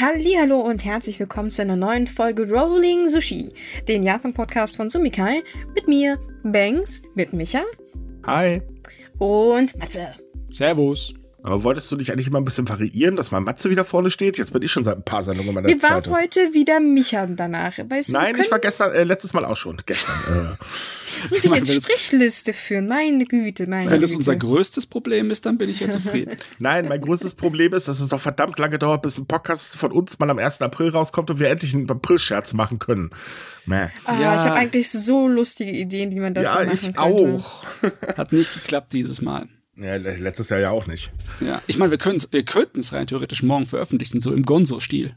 Hallo und herzlich willkommen zu einer neuen Folge Rolling Sushi, den Japan-Podcast von Sumikai, mit mir, Banks, mit Micha. Hi. Und Matze. Servus. Aber wolltest du dich eigentlich immer ein bisschen variieren, dass mal Matze wieder vorne steht? Jetzt bin ich schon seit ein paar Sendungen meiner Wir Zeit. waren heute wieder Micha danach. Weißt du, Nein, wir ich war gestern, äh, letztes Mal auch schon. Gestern. Äh. Jetzt muss ich meine, jetzt Strichliste führen. Meine Güte, meine Wenn das Güte. unser größtes Problem ist, dann bin ich ja zufrieden. Nein, mein größtes Problem ist, dass es doch verdammt lange dauert, bis ein Podcast von uns mal am 1. April rauskommt und wir endlich einen April-Scherz machen können. Mäh. Ah, Ja. Ich habe eigentlich so lustige Ideen, die man dafür Ja, machen ich könnte. auch. Hat nicht geklappt dieses Mal. Ja, le- letztes Jahr ja auch nicht. Ja, ich meine, wir, könnten es rein theoretisch morgen veröffentlichen, so im Gonzo-Stil.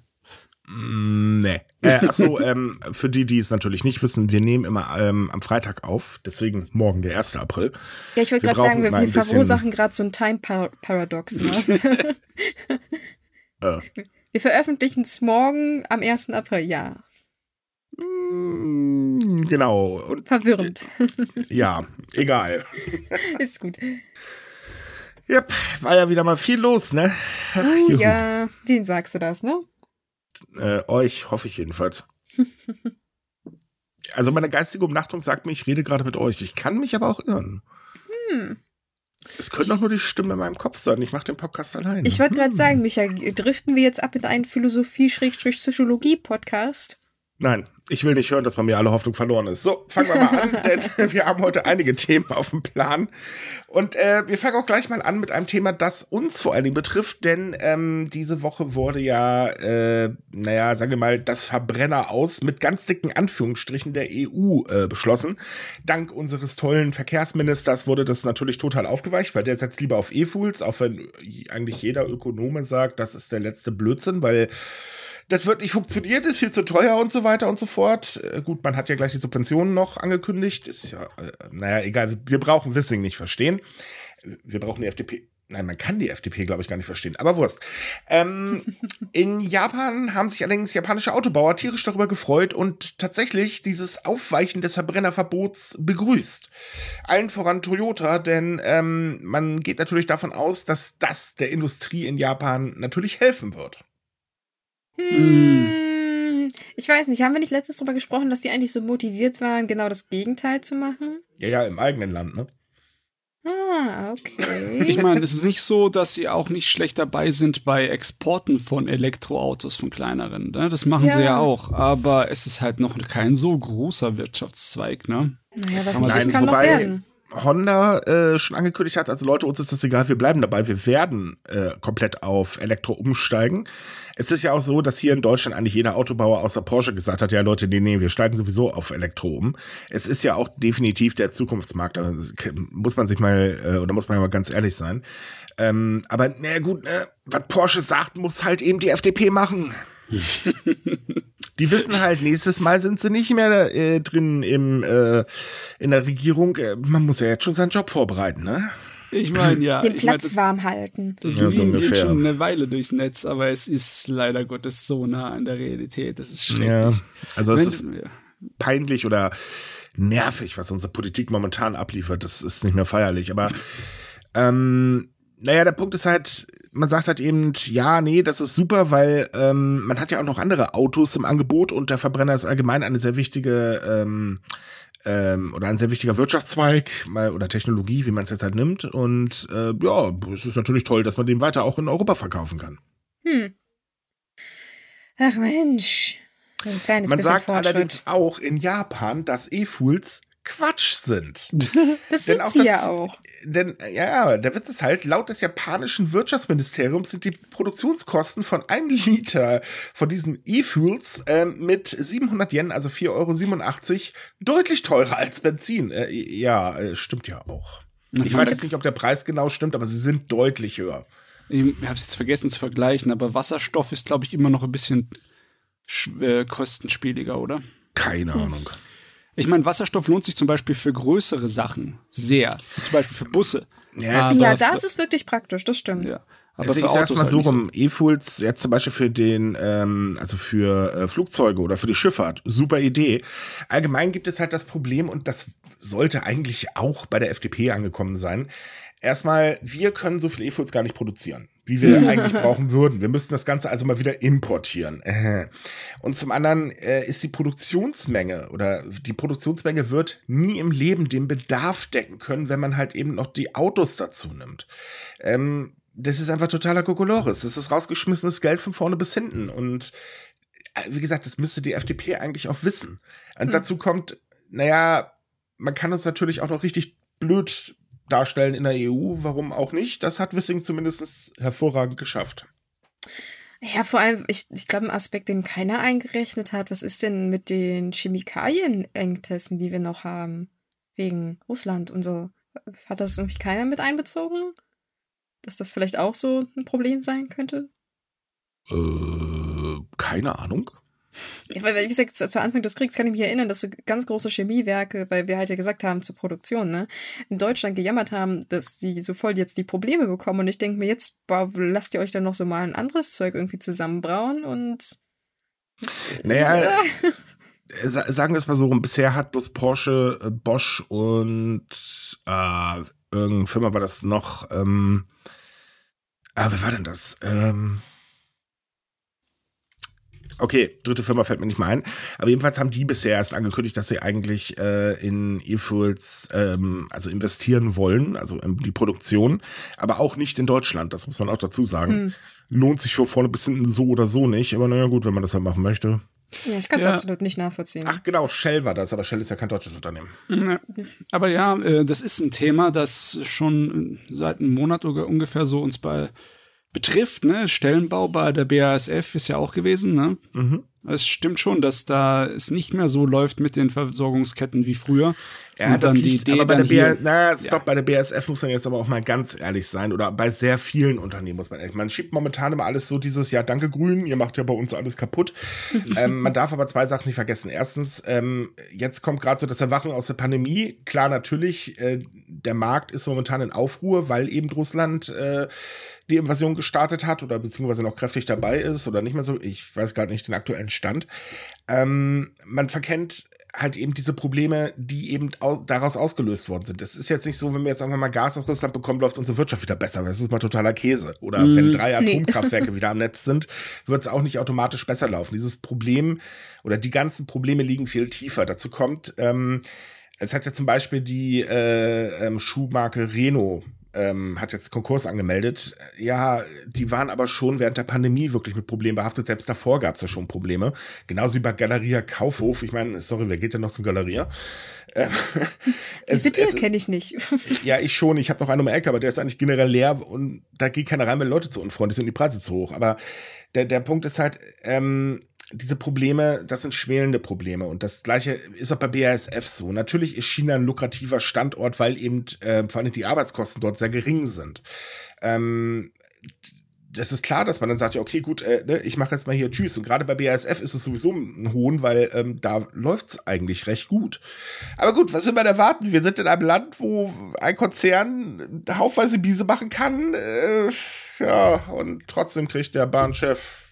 Mm, nee. Äh, achso, ähm, für die, die es natürlich nicht wissen, wir nehmen immer ähm, am Freitag auf, deswegen morgen der 1. April. Ja, ich wollte gerade sagen, wir, wir verursachen gerade so ein Time-Paradox. Ne? Äh, wir veröffentlichen es morgen am 1. April. Ja, mm, genau. Und verwirrend. ja, egal. Ist gut. Yep, war ja wieder mal viel los, ne? Ach, Oh juhu. ja, wen sagst du das, ne? Äh, euch, hoffe ich jedenfalls. Also meine geistige Umnachtung sagt mir, ich rede gerade mit euch. Ich kann mich aber auch irren. Hm. Es könnte doch nur die Stimme in meinem Kopf sein. Ich mache den Podcast alleine. Ich wollte gerade Hm. sagen, Micha, driften wir jetzt ab in einen Philosophie-Psychologie-Podcast? Nein, ich will nicht hören, dass bei mir alle Hoffnung verloren ist. So, fangen wir mal an, denn wir haben heute einige Themen auf dem Plan. Und äh, wir fangen auch gleich mal an mit einem Thema, das uns vor allen Dingen betrifft, denn ähm, diese Woche wurde ja, äh, naja, sagen wir mal, das Verbrenner aus mit ganz dicken Anführungsstrichen der EU äh, beschlossen. Dank unseres tollen Verkehrsministers wurde das natürlich total aufgeweicht, weil der setzt lieber auf E-Fuels, auch wenn eigentlich jeder Ökonome sagt, das ist der letzte Blödsinn, weil das wird nicht funktionieren, ist viel zu teuer und so weiter und so fort. Äh, gut, man hat ja gleich die Subventionen noch angekündigt. Ist ja, äh, naja, egal. Wir brauchen Wissing nicht verstehen. Wir brauchen die FDP. Nein, man kann die FDP, glaube ich, gar nicht verstehen. Aber Wurst. Ähm, in Japan haben sich allerdings japanische Autobauer tierisch darüber gefreut und tatsächlich dieses Aufweichen des Verbrennerverbots begrüßt. Allen voran Toyota, denn ähm, man geht natürlich davon aus, dass das der Industrie in Japan natürlich helfen wird. Hm. Ich weiß nicht, haben wir nicht letztens darüber gesprochen, dass die eigentlich so motiviert waren, genau das Gegenteil zu machen? Ja, ja, im eigenen Land, ne? Ah, okay. Ich meine, es ist nicht so, dass sie auch nicht schlecht dabei sind bei Exporten von Elektroautos von kleineren. Ne? Das machen sie Ja. ja auch, aber es ist halt noch kein so großer Wirtschaftszweig. Ne? naja, was Kann nicht sagen, kann noch werden. Honda äh, schon angekündigt hat, also Leute, uns ist das egal, wir bleiben dabei, wir werden äh, komplett auf Elektro umsteigen. Es ist ja auch so, dass hier in Deutschland eigentlich jeder Autobauer außer Porsche gesagt hat, ja Leute, nee, nee, wir steigen sowieso auf Elektro um. Es ist ja auch definitiv der Zukunftsmarkt, da muss man sich mal, äh, oder muss man mal ganz ehrlich sein. Ähm, aber na gut, ne, was Porsche sagt, muss halt eben die FDP machen. Die wissen halt, nächstes Mal sind sie nicht mehr äh, drin im, äh, in der Regierung. Äh, man muss ja jetzt schon seinen Job vorbereiten, ne? Ich meine, ja. Den ich mein, Platz das, warm halten. das Ja, so geht schon eine Weile durchs Netz, aber es ist leider Gottes so nah an der Realität. Das ist Ja. schrecklich. Also es ist peinlich oder nervig, was unsere Politik momentan abliefert. Das ist nicht mehr feierlich. Aber ähm, naja, der Punkt ist halt, man sagt halt eben, ja, nee, das ist super, weil ähm, man hat ja auch noch andere Autos im Angebot und der Verbrenner ist allgemein eine sehr wichtige ähm, ähm, oder ein sehr wichtiger Wirtschaftszweig mal, oder Technologie, wie man es jetzt halt nimmt. Und äh, ja, es ist natürlich toll, dass man den weiter auch in Europa verkaufen kann. Hm. Ach Mensch. Ein kleines man bisschen sagt Fortschritt. allerdings auch in Japan, dass E-Fuels Quatsch sind. Das sind auch sie das- ja auch. Denn, äh, ja, der Witz ist halt, laut des japanischen Wirtschaftsministeriums sind die Produktionskosten von einem Liter von diesen E-Fuels ähm, mit 700 Yen, also 4,87 Euro, deutlich teurer als Benzin. Äh, ja, äh, stimmt ja auch. Ich Ich weiß jetzt nicht, ob der Preis genau stimmt, aber sie sind deutlich höher. ich habe es jetzt vergessen zu vergleichen, aber Wasserstoff ist, glaube ich, immer noch ein bisschen sch- äh, kostenspieliger, oder? Keine Ahnung. Ich meine, Wasserstoff lohnt sich zum Beispiel für größere Sachen sehr. Wie zum Beispiel für Busse. Ja, Ja, das ist wirklich praktisch, das stimmt. Ja. Aber Also ich sag's mal so eigentlich rum, E-Fuels jetzt zum Beispiel für den, ähm, also für äh, Flugzeuge oder für die Schifffahrt, super Idee. Allgemein gibt es halt das Problem und das sollte eigentlich auch bei der FDP angekommen sein. Erstmal, wir können so viel E-Fuels gar nicht produzieren. wie wir eigentlich brauchen würden. Wir müssten das Ganze also mal wieder importieren. Und zum anderen äh, ist die Produktionsmenge oder die Produktionsmenge wird nie im Leben den Bedarf decken können, wenn man halt eben noch die Autos dazu nimmt. Ähm, das ist einfach totaler Kokolores. Das ist rausgeschmissenes Geld von vorne bis hinten. Und äh, wie gesagt, das müsste die FDP eigentlich auch wissen. Und hm. dazu kommt, naja, man kann uns natürlich auch noch richtig blöd darstellen in der EU. Warum auch nicht? Das hat Wissing zumindest hervorragend geschafft. Ja, vor allem, ich, ich glaube, ein Aspekt, den keiner eingerechnet hat, was ist denn mit den Chemikalienengpässen, die wir noch haben? Wegen Russland und so. Hat das irgendwie keiner mit einbezogen? Dass das vielleicht auch so ein Problem sein könnte? Äh, keine Ahnung. Weil, wie gesagt, zu, Anfang des Kriegs kann ich mich erinnern, dass so ganz große Chemiewerke, weil wir halt ja gesagt haben, zur Produktion, ne, in Deutschland gejammert haben, dass die so voll jetzt die Probleme bekommen. Und ich denke mir, jetzt boah, lasst ihr euch dann noch so mal ein anderes Zeug irgendwie zusammenbrauen und. Naja. Ja. sagen wir es mal so, bisher hat bloß Porsche, äh, Bosch und äh, irgendeine Firma war das noch, ähm, ah, wer war denn das? Ähm, Okay, dritte Firma fällt mir nicht mal ein. Aber jedenfalls haben die bisher erst angekündigt, dass sie eigentlich äh, in E-Fuels ähm, also investieren wollen, also in die Produktion, aber auch nicht in Deutschland, das muss man auch dazu sagen. Hm. Lohnt sich von vorne bis hinten so oder so nicht, aber naja gut, wenn man das halt machen möchte. Ja, ich kann es ja. absolut nicht nachvollziehen. Ach genau, Shell war das, aber Shell ist ja kein deutsches Unternehmen. Aber ja, äh, das ist ein Thema, das schon seit einem Monat ungefähr so uns bei betrifft, ne? Stellenbau bei der BASF ist ja auch gewesen, ne? Mhm. Es stimmt schon, dass da es nicht mehr so läuft mit den Versorgungsketten wie früher. Ja, und dann liegt, die Idee aber bei der, hier, na, stopp, ja. bei der BASF muss man jetzt aber auch mal ganz ehrlich sein oder bei sehr vielen Unternehmen muss man ehrlich. Man schiebt momentan immer alles so dieses, ja, danke Grün, ihr macht ja bei uns alles kaputt. ähm, man darf aber zwei Sachen nicht vergessen. Erstens, ähm, jetzt kommt gerade so das Erwachen aus der Pandemie. Klar, natürlich, äh, der Markt ist momentan in Aufruhr, weil eben Russland äh, die Invasion gestartet hat oder beziehungsweise noch kräftig dabei ist oder nicht mehr so. Ich weiß gerade nicht den aktuellen Stand. Ähm, man verkennt halt eben diese Probleme, die eben aus, daraus ausgelöst worden sind. Es ist jetzt nicht so, wenn wir jetzt einfach mal Gas aus Russland bekommen, läuft unsere Wirtschaft wieder besser. Das ist mal totaler Käse. Oder mm, wenn drei Atomkraftwerke nee. wieder am Netz sind, wird es auch nicht automatisch besser laufen. Dieses Problem oder die ganzen Probleme liegen viel tiefer. Dazu kommt, ähm, es hat ja zum Beispiel die äh, ähm, Schuhmarke Renault ähm, hat jetzt Konkurs angemeldet. Ja, die waren aber schon während der Pandemie wirklich mit Problemen behaftet. Selbst davor gab es ja schon Probleme. Genauso wie bei Galeria Kaufhof. Ich meine, sorry, wer geht denn noch zum Galeria? Ähm, es, Bitte, kenne ich nicht. ja, ich schon. Ich habe noch einen um Ecke, aber der ist eigentlich generell leer und da geht keiner rein, weil Leute zu unfreundlich sind, die Preise zu hoch. Aber der, der Punkt ist halt, ähm, diese Probleme, das sind schwelende Probleme. Und das gleiche ist auch bei BASF so. Natürlich ist China ein lukrativer Standort, weil eben äh, vor allem die Arbeitskosten dort sehr gering sind. Ähm, das ist klar, dass man dann sagt, ja, okay, gut, äh, ne, ich mache jetzt mal hier Tschüss. Und gerade bei BASF ist es sowieso ein Hohn, weil ähm, da läuft's eigentlich recht gut. Aber gut, was will man erwarten? Wir sind in einem Land, wo ein Konzern haufweise Biese machen kann. Äh, ja, und trotzdem kriegt der Bahnchef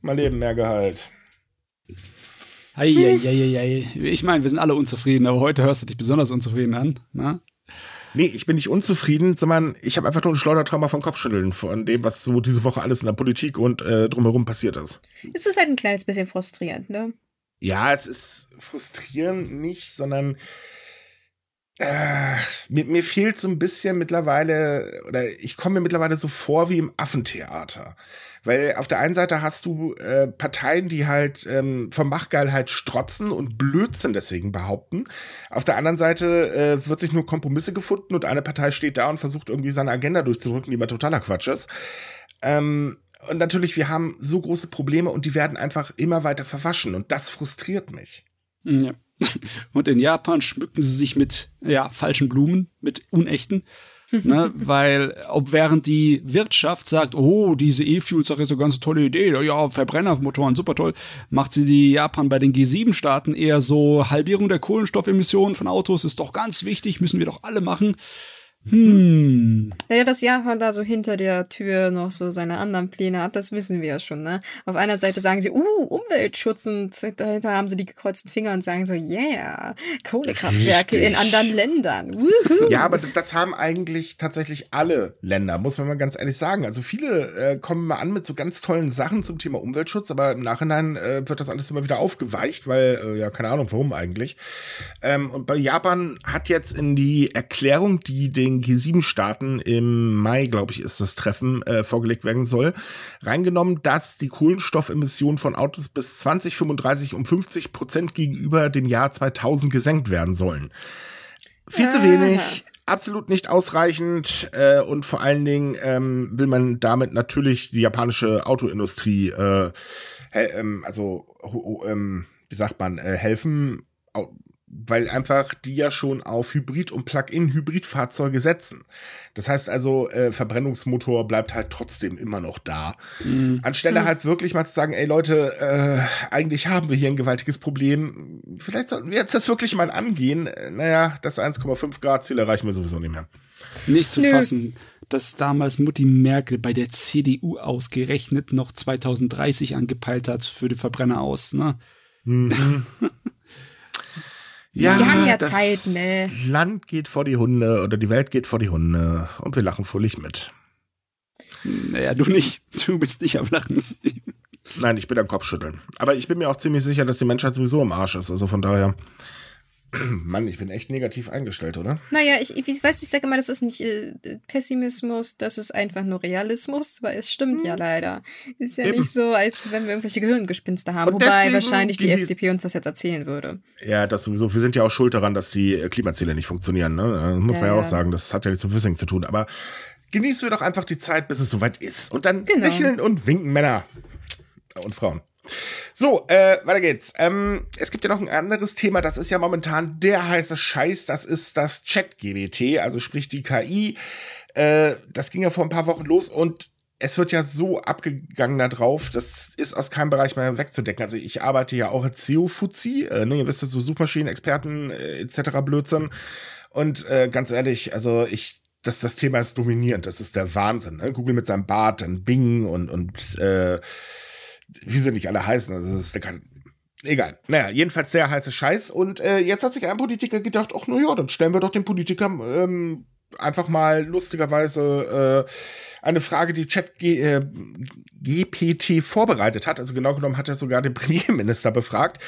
mal Leben mehr Gehalt. Eieieiei. Ich meine, wir sind alle unzufrieden, aber heute hörst du dich besonders unzufrieden an. Na? Ne? Nee, ich bin nicht unzufrieden, sondern ich habe einfach nur ein Schleudertrauma vom Kopfschütteln von dem, was so diese Woche alles in der Politik und äh, drumherum passiert ist. Es ist halt ein kleines bisschen frustrierend, ne? Ja, es ist frustrierend nicht, sondern äh, mir, mir fehlt so ein bisschen mittlerweile, oder ich komme mir mittlerweile so vor wie im Affentheater. Weil auf der einen Seite hast du äh, Parteien, die halt ähm, vom Machtgeilheit strotzen und Blödsinn deswegen behaupten. Auf der anderen Seite äh, wird sich nur Kompromisse gefunden und eine Partei steht da und versucht irgendwie seine Agenda durchzudrücken, die mal totaler Quatsch ist. Ähm, und natürlich, wir haben so große Probleme und die werden einfach immer weiter verwaschen und das frustriert mich. Ja. Und in Japan schmücken sie sich mit ja, falschen Blumen, mit unechten ne? Weil, ob während die Wirtschaft sagt, oh, diese E-Fuel-Sache ist eine ganz tolle Idee, ja, Verbrennermotoren, super toll, macht sie die Japan bei den G7-Staaten eher so, Halbierung der Kohlenstoffemissionen von Autos ist doch ganz wichtig, müssen wir doch alle machen. Hm. Naja, dass Japan da so hinter der Tür noch so seine anderen Pläne hat, das wissen wir ja schon, ne? Auf einer Seite sagen sie, uh, Umweltschutz und dahinter haben sie die gekreuzten Finger und sagen so, yeah, Kohlekraftwerke Richtig. in anderen Ländern. Woohoo. Ja, aber das haben eigentlich tatsächlich alle Länder, muss man mal ganz ehrlich sagen. Also viele äh, kommen mal an mit so ganz tollen Sachen zum Thema Umweltschutz, aber im Nachhinein äh, wird das alles immer wieder aufgeweicht, weil, äh, ja, keine Ahnung, warum eigentlich. Ähm, und bei Japan hat jetzt in die Erklärung, die den G7-Staaten im Mai, glaube ich, ist das Treffen, äh, vorgelegt werden soll, reingenommen, dass die Kohlenstoffemissionen von Autos bis 2035 um 50 Prozent gegenüber dem Jahr 2000 gesenkt werden sollen. Viel zu Ah. wenig, absolut nicht ausreichend äh, und vor allen Dingen ähm, will man damit natürlich die japanische Autoindustrie, äh, ähm, also ähm, wie sagt man, äh, helfen, weil einfach die ja schon auf Hybrid- und Plug-in-Hybridfahrzeuge setzen. Das heißt also, äh, Verbrennungsmotor bleibt halt trotzdem immer noch da. Mhm. Anstelle halt wirklich mal zu sagen, ey Leute, äh, eigentlich haben wir hier ein gewaltiges Problem. Vielleicht sollten wir jetzt das wirklich mal angehen. Äh, Naja, das 1,5 Grad Ziel erreichen wir sowieso nicht mehr. Nicht zu Nö. fassen, dass damals Mutti Merkel bei der CDU ausgerechnet noch 2030 angepeilt hat für die Verbrenner aus. Ne? Ja, Wir haben ja das Zeit, ne? Land geht vor die Hunde oder die Welt geht vor die Hunde und wir lachen fröhlich mit. Naja, du nicht. Du bist nicht am Lachen. Nein, ich bin am Kopfschütteln. Aber ich bin mir auch ziemlich sicher, dass die Menschheit sowieso im Arsch ist. Also von daher, Mann, ich bin echt negativ eingestellt, oder? Naja, ich, ich weißt du, ich sage immer, das ist nicht äh, Pessimismus, das ist einfach nur Realismus, weil es stimmt ja leider. Ist ja Eben. nicht so, als wenn wir irgendwelche Gehirngespinste haben. Und Wobei wahrscheinlich die, die- FDP uns das jetzt erzählen würde. Ja, das sowieso. Wir sind ja auch schuld daran, dass die äh, Klimaziele nicht funktionieren. Ne? Das muss Ja, man ja auch ja. sagen. Das hat ja nichts mit Wissing zu tun. Aber genießen wir doch einfach die Zeit, bis es soweit ist. Und dann Genau. lächeln und winken Männer und Frauen. So, äh, weiter geht's. Ähm, es gibt ja noch ein anderes Thema, das ist ja momentan der heiße Scheiß, das ist das Chat-GBT, also sprich die KI. Äh, das ging ja vor ein paar Wochen los und es wird ja so abgegangen da drauf, das ist aus keinem Bereich mehr wegzudecken. Also ich arbeite ja auch als SEO-Fuzzi, äh, ne, ihr wisst ja, so Suchmaschinenexperten äh, etc. Blödsinn. Und äh, ganz ehrlich, also ich, das, das Thema ist dominierend, das ist der Wahnsinn. Ne? Google mit seinem Bart, dann Bing und, und äh, wie sie nicht alle heißen. Also das ist der kann, Egal. Naja, jedenfalls der heiße Scheiß. Und äh, jetzt hat sich ein Politiker gedacht, ach, na ja, dann stellen wir doch den Politiker ähm, einfach mal lustigerweise äh, eine Frage, die Chat äh, GPT vorbereitet hat. Also genau genommen hat er sogar den Premierminister befragt.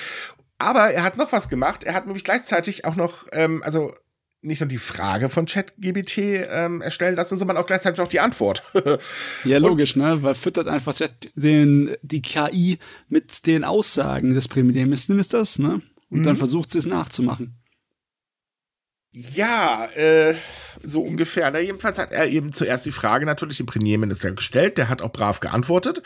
Aber er hat noch was gemacht. Er hat nämlich gleichzeitig auch noch, ähm, also nicht nur die Frage von ChatGBT ähm, erstellen lassen, sondern auch gleichzeitig noch die Antwort. Ja, Und- logisch, ne? Weil füttert einfach den, die KI mit den Aussagen des Premierministers, ne? Und dann Mhm. versucht sie es nachzumachen. Ja, äh, so ungefähr. Na, jedenfalls hat er eben zuerst die Frage natürlich dem Premierminister gestellt. Der hat auch brav geantwortet.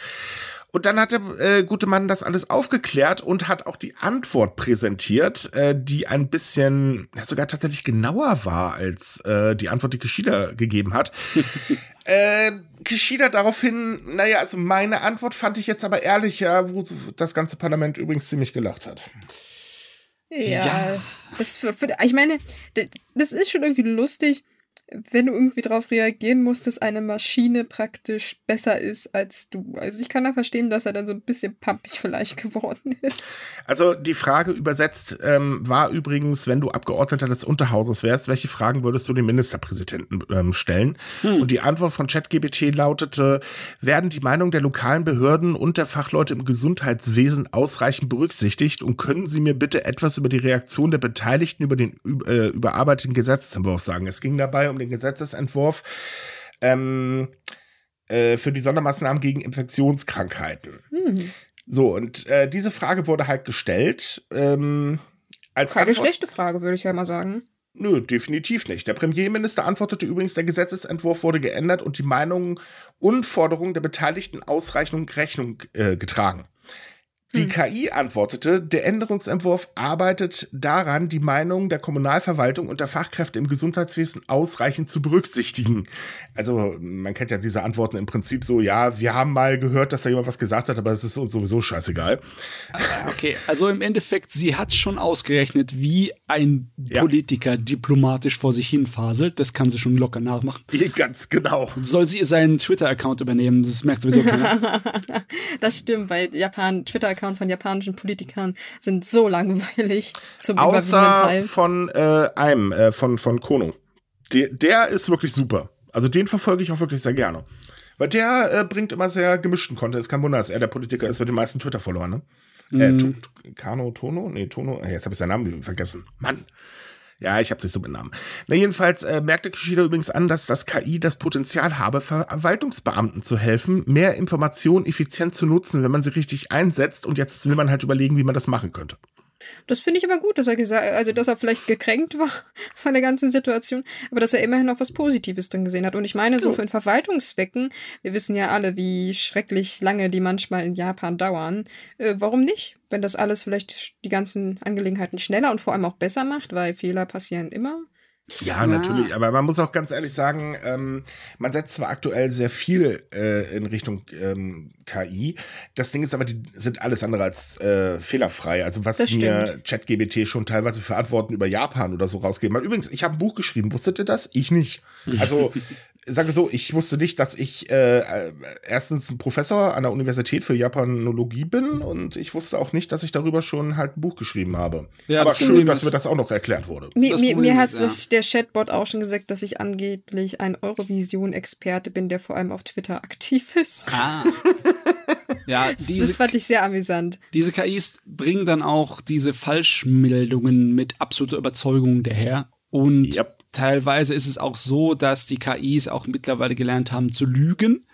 Und dann hat der äh, gute Mann das alles aufgeklärt und hat auch die Antwort präsentiert, äh, die ein bisschen, ja, sogar tatsächlich genauer war als äh, die Antwort, die Kishida gegeben hat. äh, Kishida daraufhin, naja, also meine Antwort fand ich jetzt aber ehrlicher, wo das ganze Parlament übrigens ziemlich gelacht hat. Ja, Ja. Das, für- für- ich meine, das ist schon irgendwie lustig, wenn du irgendwie darauf reagieren musst, dass eine Maschine praktisch besser ist als du. Also ich kann da verstehen, dass er dann so ein bisschen pampig vielleicht geworden ist. Also die Frage übersetzt ähm, war übrigens, wenn du Abgeordneter des Unterhauses wärst, welche Fragen würdest du dem Ministerpräsidenten ähm, stellen? Und die Antwort von ChatGPT lautete, werden die Meinung der lokalen Behörden und der Fachleute im Gesundheitswesen ausreichend berücksichtigt und können Sie mir bitte etwas über die Reaktion der Beteiligten über den äh, überarbeiteten Gesetzentwurf sagen? Es ging dabei um den Gesetzesentwurf ähm, äh, für die Sondermaßnahmen gegen Infektionskrankheiten. Hm. So, und äh, diese Frage wurde halt gestellt. Ähm, als Keine Antwort- schlechte Frage, würde ich ja mal sagen. Nö, definitiv nicht. Der Premierminister antwortete übrigens, der Gesetzesentwurf wurde geändert und die Meinungen und Forderungen der Beteiligten ausreichend Rechnung äh, getragen. Die hm. KI antwortete, der Änderungsentwurf arbeitet daran, die Meinungen der Kommunalverwaltung und der Fachkräfte im Gesundheitswesen ausreichend zu berücksichtigen. Also man kennt ja diese Antworten im Prinzip so, ja, wir haben mal gehört, dass da jemand was gesagt hat, aber es ist uns sowieso scheißegal. Ah, okay, also im Endeffekt, sie hat schon ausgerechnet, wie ein ja. Politiker diplomatisch vor sich hin faselt. Das kann sie schon locker nachmachen. Ganz genau. Soll sie seinen Twitter-Account übernehmen? Das merkt sowieso keiner. das stimmt, weil Japan Twitter-Accounts von japanischen Politikern sind so langweilig zum Außer von äh, einem, äh, von, von Kono. Der, der ist wirklich super. Also den verfolge ich auch wirklich sehr gerne. Weil der äh, bringt immer sehr gemischten Content. Es ist kein Wunder, dass er der Politiker ist mit den meisten Twitter-Followern, ne? Mm. Äh, mhm. Kano Tono? Nee, Tono. Jetzt habe ich seinen Namen vergessen. Mann. Ja, ich habe sich so benannt. Na, jedenfalls äh, merkte Kishida übrigens an, dass das KI das Potenzial habe, Verwaltungsbeamten zu helfen, mehr Informationen effizient zu nutzen, wenn man sie richtig einsetzt. Und jetzt will man halt überlegen, wie man das machen könnte. Das finde ich aber gut, dass er gesagt, also dass er vielleicht gekränkt war von der ganzen Situation, aber dass er immerhin noch was Positives drin gesehen hat. Und ich meine, so für Verwaltungszwecken, wir wissen ja alle, wie schrecklich lange die manchmal in Japan dauern. Äh, warum nicht? Wenn das alles vielleicht die ganzen Angelegenheiten schneller und vor allem auch besser macht, weil Fehler passieren immer. Ja, ja, natürlich, aber man muss auch ganz ehrlich sagen, ähm, man setzt zwar aktuell sehr viel äh, in Richtung ähm, KI, das Ding ist aber, die sind alles andere als äh, fehlerfrei. Also was mir ChatGBT schon teilweise für Antworten über Japan oder so rausgeben hat. Übrigens, ich habe ein Buch geschrieben, wusstet ihr das? Ich nicht. Also sage so, ich wusste nicht, dass ich äh, äh, erstens ein Professor an der Universität für Japanologie bin und ich wusste auch nicht, dass ich darüber schon halt ein Buch geschrieben habe. Ja, Aber schön, dass mir das auch noch erklärt wurde. Mir, mir, mir hat ja. der Chatbot auch schon gesagt, dass ich angeblich ein Eurovision-Experte bin, der vor allem auf Twitter aktiv ist. Ah. Ja, diese, das fand ich sehr amüsant. Diese KIs bringen dann auch diese Falschmeldungen mit absoluter Überzeugung daher. Und yep teilweise ist es auch so, dass die KIs auch mittlerweile gelernt haben zu lügen.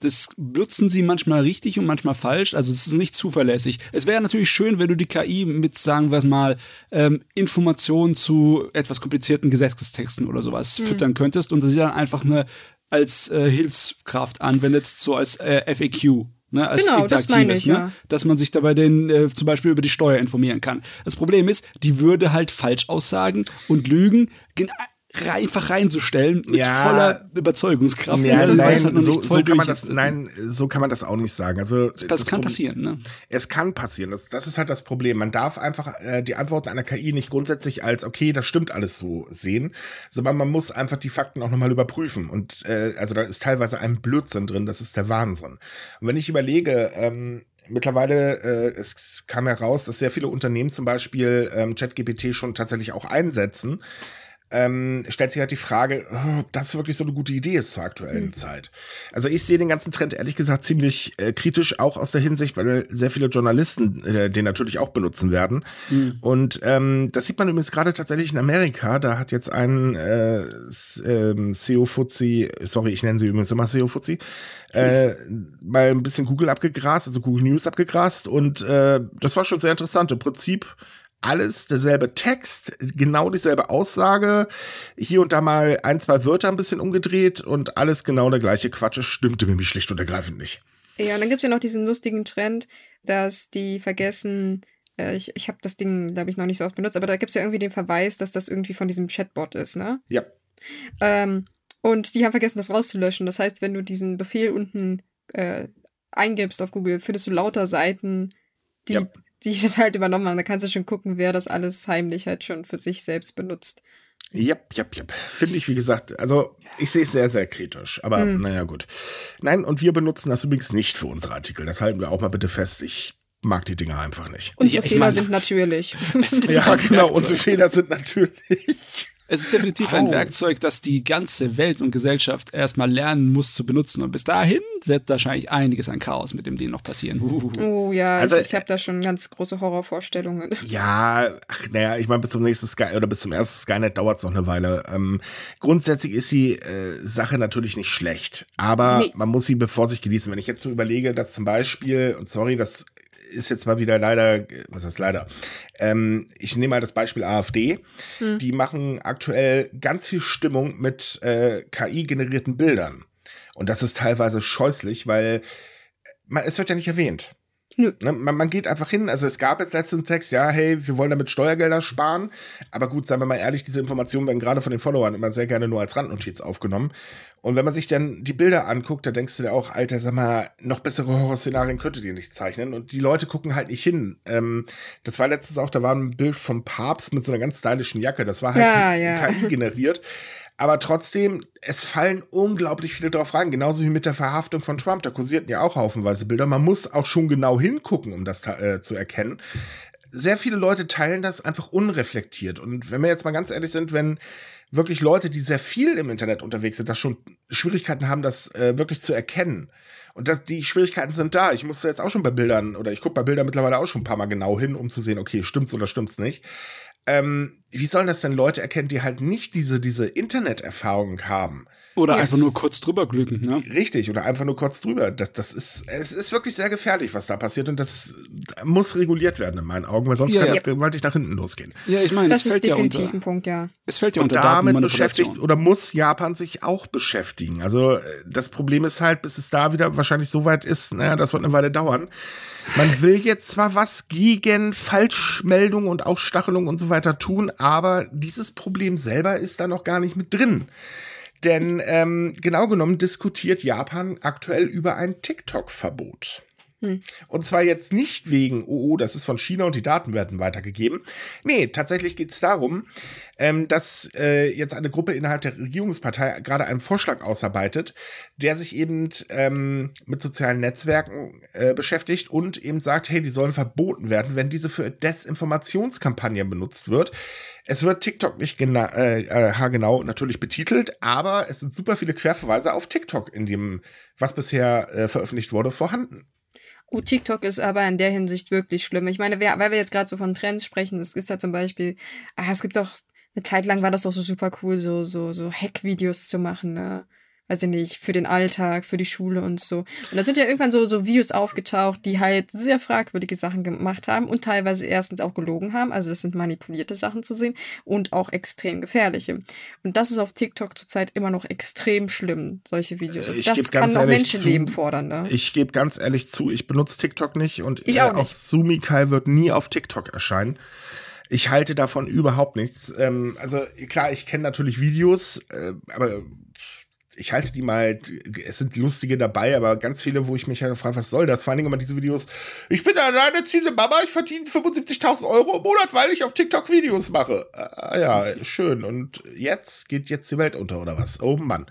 Das nutzen sie manchmal richtig und manchmal falsch. Also es ist nicht zuverlässig. Es wäre natürlich schön, wenn du die KI mit, sagen wir mal, ähm, Informationen zu etwas komplizierten Gesetzestexten oder sowas mhm. füttern könntest und sie dann einfach eine als äh, Hilfskraft anwendest, so als äh, FAQ ne, als genau, interaktives, ich, ne, ja. dass man sich dabei den äh, zum Beispiel über die Steuer informieren kann. Das Problem ist, die würde halt Falschaussagen und Lügen einfach reinzustellen mit ja, voller Überzeugungskraft. Ja, nein, halt so, so kann man das, nein, so kann man das auch nicht sagen. Also das, das kann passieren. Ne? Es kann passieren. Das, das ist halt das Problem. Man darf einfach äh, die Antworten einer KI nicht grundsätzlich als okay, das stimmt alles so sehen, sondern man muss einfach die Fakten auch nochmal überprüfen. Und äh, also da ist teilweise ein Blödsinn drin. Das ist der Wahnsinn. Und wenn ich überlege, ähm, Mittlerweile, äh, es kam heraus, dass sehr viele Unternehmen zum Beispiel ähm, ChatGPT schon tatsächlich auch einsetzen ähm, stellt sich halt die Frage, oh, ob das wirklich so eine gute Idee ist zur aktuellen mhm. Zeit. Also ich sehe den ganzen Trend ehrlich gesagt ziemlich äh, kritisch, auch aus der Hinsicht, weil sehr viele Journalisten äh, den natürlich auch benutzen werden. Mhm. Und ähm, das sieht man übrigens gerade tatsächlich in Amerika. Da hat jetzt ein äh, ähm, CEO Fuzzi, sorry, ich nenne sie übrigens immer CEO Fuzzi, äh, mal ein bisschen Google abgegrast, also Google News abgegrast. Und äh, das war schon sehr interessant. Im Prinzip alles derselbe Text, genau dieselbe Aussage, hier und da mal ein, zwei Wörter ein bisschen umgedreht und alles genau der gleiche Quatsch. Es stimmte nämlich schlicht und ergreifend nicht. Ja, und dann gibt es ja noch diesen lustigen Trend, dass die vergessen, äh, ich, ich habe das Ding, glaube ich, noch nicht so oft benutzt, aber da gibt es ja irgendwie den Verweis, dass das irgendwie von diesem Chatbot ist, ne? Ja. Ähm, und die haben vergessen, das rauszulöschen. Das heißt, wenn du diesen Befehl unten äh, eingibst auf Google, findest du lauter Seiten, die ja die das halt übernommen haben. Da kannst du schon gucken, wer das alles heimlich halt schon für sich selbst benutzt. Jep, jep, jep. Finde ich, wie gesagt, also ich sehe es sehr, sehr kritisch. Aber hm. naja, gut. Nein, und wir benutzen das übrigens nicht für unsere Artikel. Das halten wir auch mal bitte fest. Ich mag die Dinger einfach nicht. Unsere ja, Fehler mein, sind natürlich. ja, genau, unsere Fehler sind natürlich. Es ist definitiv oh. ein Werkzeug, das die ganze Welt und Gesellschaft erstmal lernen muss zu benutzen. Und bis dahin wird wahrscheinlich einiges an Chaos mit dem Ding noch passieren. Oh ja, also, ich, ich habe da schon ganz große Horrorvorstellungen. Ja, ach naja, ich meine, bis zum nächsten Sky oder bis zum ersten Skynet dauert es noch eine Weile. Ähm, grundsätzlich ist die äh, Sache natürlich nicht schlecht, aber nee. man muss sie bevor sich genießen. Wenn ich jetzt so überlege, dass zum Beispiel, und sorry, das ist jetzt mal wieder leider, was heißt leider? Ähm, ich nehme mal das Beispiel AfD. Hm. Die machen aktuell ganz viel Stimmung mit äh, KI-generierten Bildern. Und das ist teilweise scheußlich, weil man, es wird ja nicht erwähnt. Nö. Ne, man, man, geht einfach hin. Also es gab jetzt letztens Text, ja, hey, wir wollen damit Steuergelder sparen. Aber gut, sagen wir mal ehrlich, diese Informationen werden gerade von den Followern immer sehr gerne nur als Randnotiz aufgenommen. Und wenn man sich dann die Bilder anguckt, da denkst du dir auch, Alter, sag mal, noch bessere Horrorszenarien könntet ihr nicht zeichnen. Und die Leute gucken halt nicht hin. Ähm, das war letztens auch, da war ein Bild vom Papst mit so einer ganz stylischen Jacke. Das war halt ja, ja. KI generiert. Aber trotzdem, es fallen unglaublich viele drauf rein. Genauso wie mit der Verhaftung von Trump. Da kursierten ja auch haufenweise Bilder. Man muss auch schon genau hingucken, um das äh, zu erkennen. Sehr viele Leute teilen das einfach unreflektiert. Und wenn wir jetzt mal ganz ehrlich sind, wenn wirklich Leute, die sehr viel im Internet unterwegs sind, das schon Schwierigkeiten haben, das äh, wirklich zu erkennen. Und das, die Schwierigkeiten sind da. Ich musste jetzt auch schon bei Bildern oder ich gucke bei Bildern mittlerweile auch schon ein paar Mal genau hin, um zu sehen, okay, stimmt's oder stimmt's nicht. Ähm, wie sollen das denn Leute erkennen, die halt nicht diese, diese Interneterfahrung haben? Oder einfach nur kurz drüber glücken, ne? Richtig, oder einfach nur kurz drüber. Das, das ist, es ist wirklich sehr gefährlich, was da passiert und das muss reguliert werden in meinen Augen, weil sonst ja, kann ja. das gewaltig nach hinten losgehen. Ja, ich meine, das ist definitiv ja unter, ein Punkt, ja. Es fällt ja und unter damit beschäftigt oder muss Japan sich auch beschäftigen. Also das Problem ist halt, bis es da wieder wahrscheinlich so weit ist, naja, das wird eine Weile dauern. Man will jetzt zwar was gegen Falschmeldungen und Ausstachelung und so weiter tun, aber dieses Problem selber ist da noch gar nicht mit drin. Denn ähm, genau genommen diskutiert Japan aktuell über ein TikTok-Verbot. Hm. Und zwar jetzt nicht wegen, oh, oh, das ist von China und die Daten werden weitergegeben. Nee, tatsächlich geht es darum, ähm, dass äh, jetzt eine Gruppe innerhalb der Regierungspartei gerade einen Vorschlag ausarbeitet, der sich eben ähm, mit sozialen Netzwerken äh, beschäftigt und eben sagt, hey, die sollen verboten werden, wenn diese für Desinformationskampagnen benutzt wird. Es wird TikTok nicht gena äh, äh, genau natürlich betitelt, aber es sind super viele Querverweise auf TikTok in dem, was bisher äh, veröffentlicht wurde, vorhanden. Oh, TikTok ist aber in der Hinsicht wirklich schlimm. Ich meine, wer, weil wir jetzt gerade so von Trends sprechen, es ist ja zum Beispiel, ah, es gibt doch, eine Zeit lang war das doch so super cool, so, so, so Hack-Videos zu machen, ne? Weiß ich nicht, für den Alltag, für die Schule und so. Und da sind ja irgendwann so, so Videos aufgetaucht, die halt sehr fragwürdige Sachen gemacht haben und teilweise erstens auch gelogen haben. Also das sind manipulierte Sachen zu sehen und auch extrem gefährliche. Und das ist auf TikTok zurzeit immer noch extrem schlimm, solche Videos. Und das kann auch Menschenleben zu, fordern. Ne? Ich gebe ganz ehrlich zu, ich benutze TikTok nicht und ich äh, auch, auch Sumikai wird nie auf TikTok erscheinen. Ich halte davon überhaupt nichts. Ähm, also klar, ich kenne natürlich Videos, äh, aber ich halte die mal, es sind lustige dabei, aber ganz viele, wo ich mich halt frage, was soll das? Vor allen Dingen immer diese Videos, ich bin alleinerziehende Mama, ich verdiene 75.000 Euro im Monat, weil ich auf TikTok Videos mache. Ah, ja, schön. Und jetzt geht jetzt die Welt unter, oder was? Oh Mann.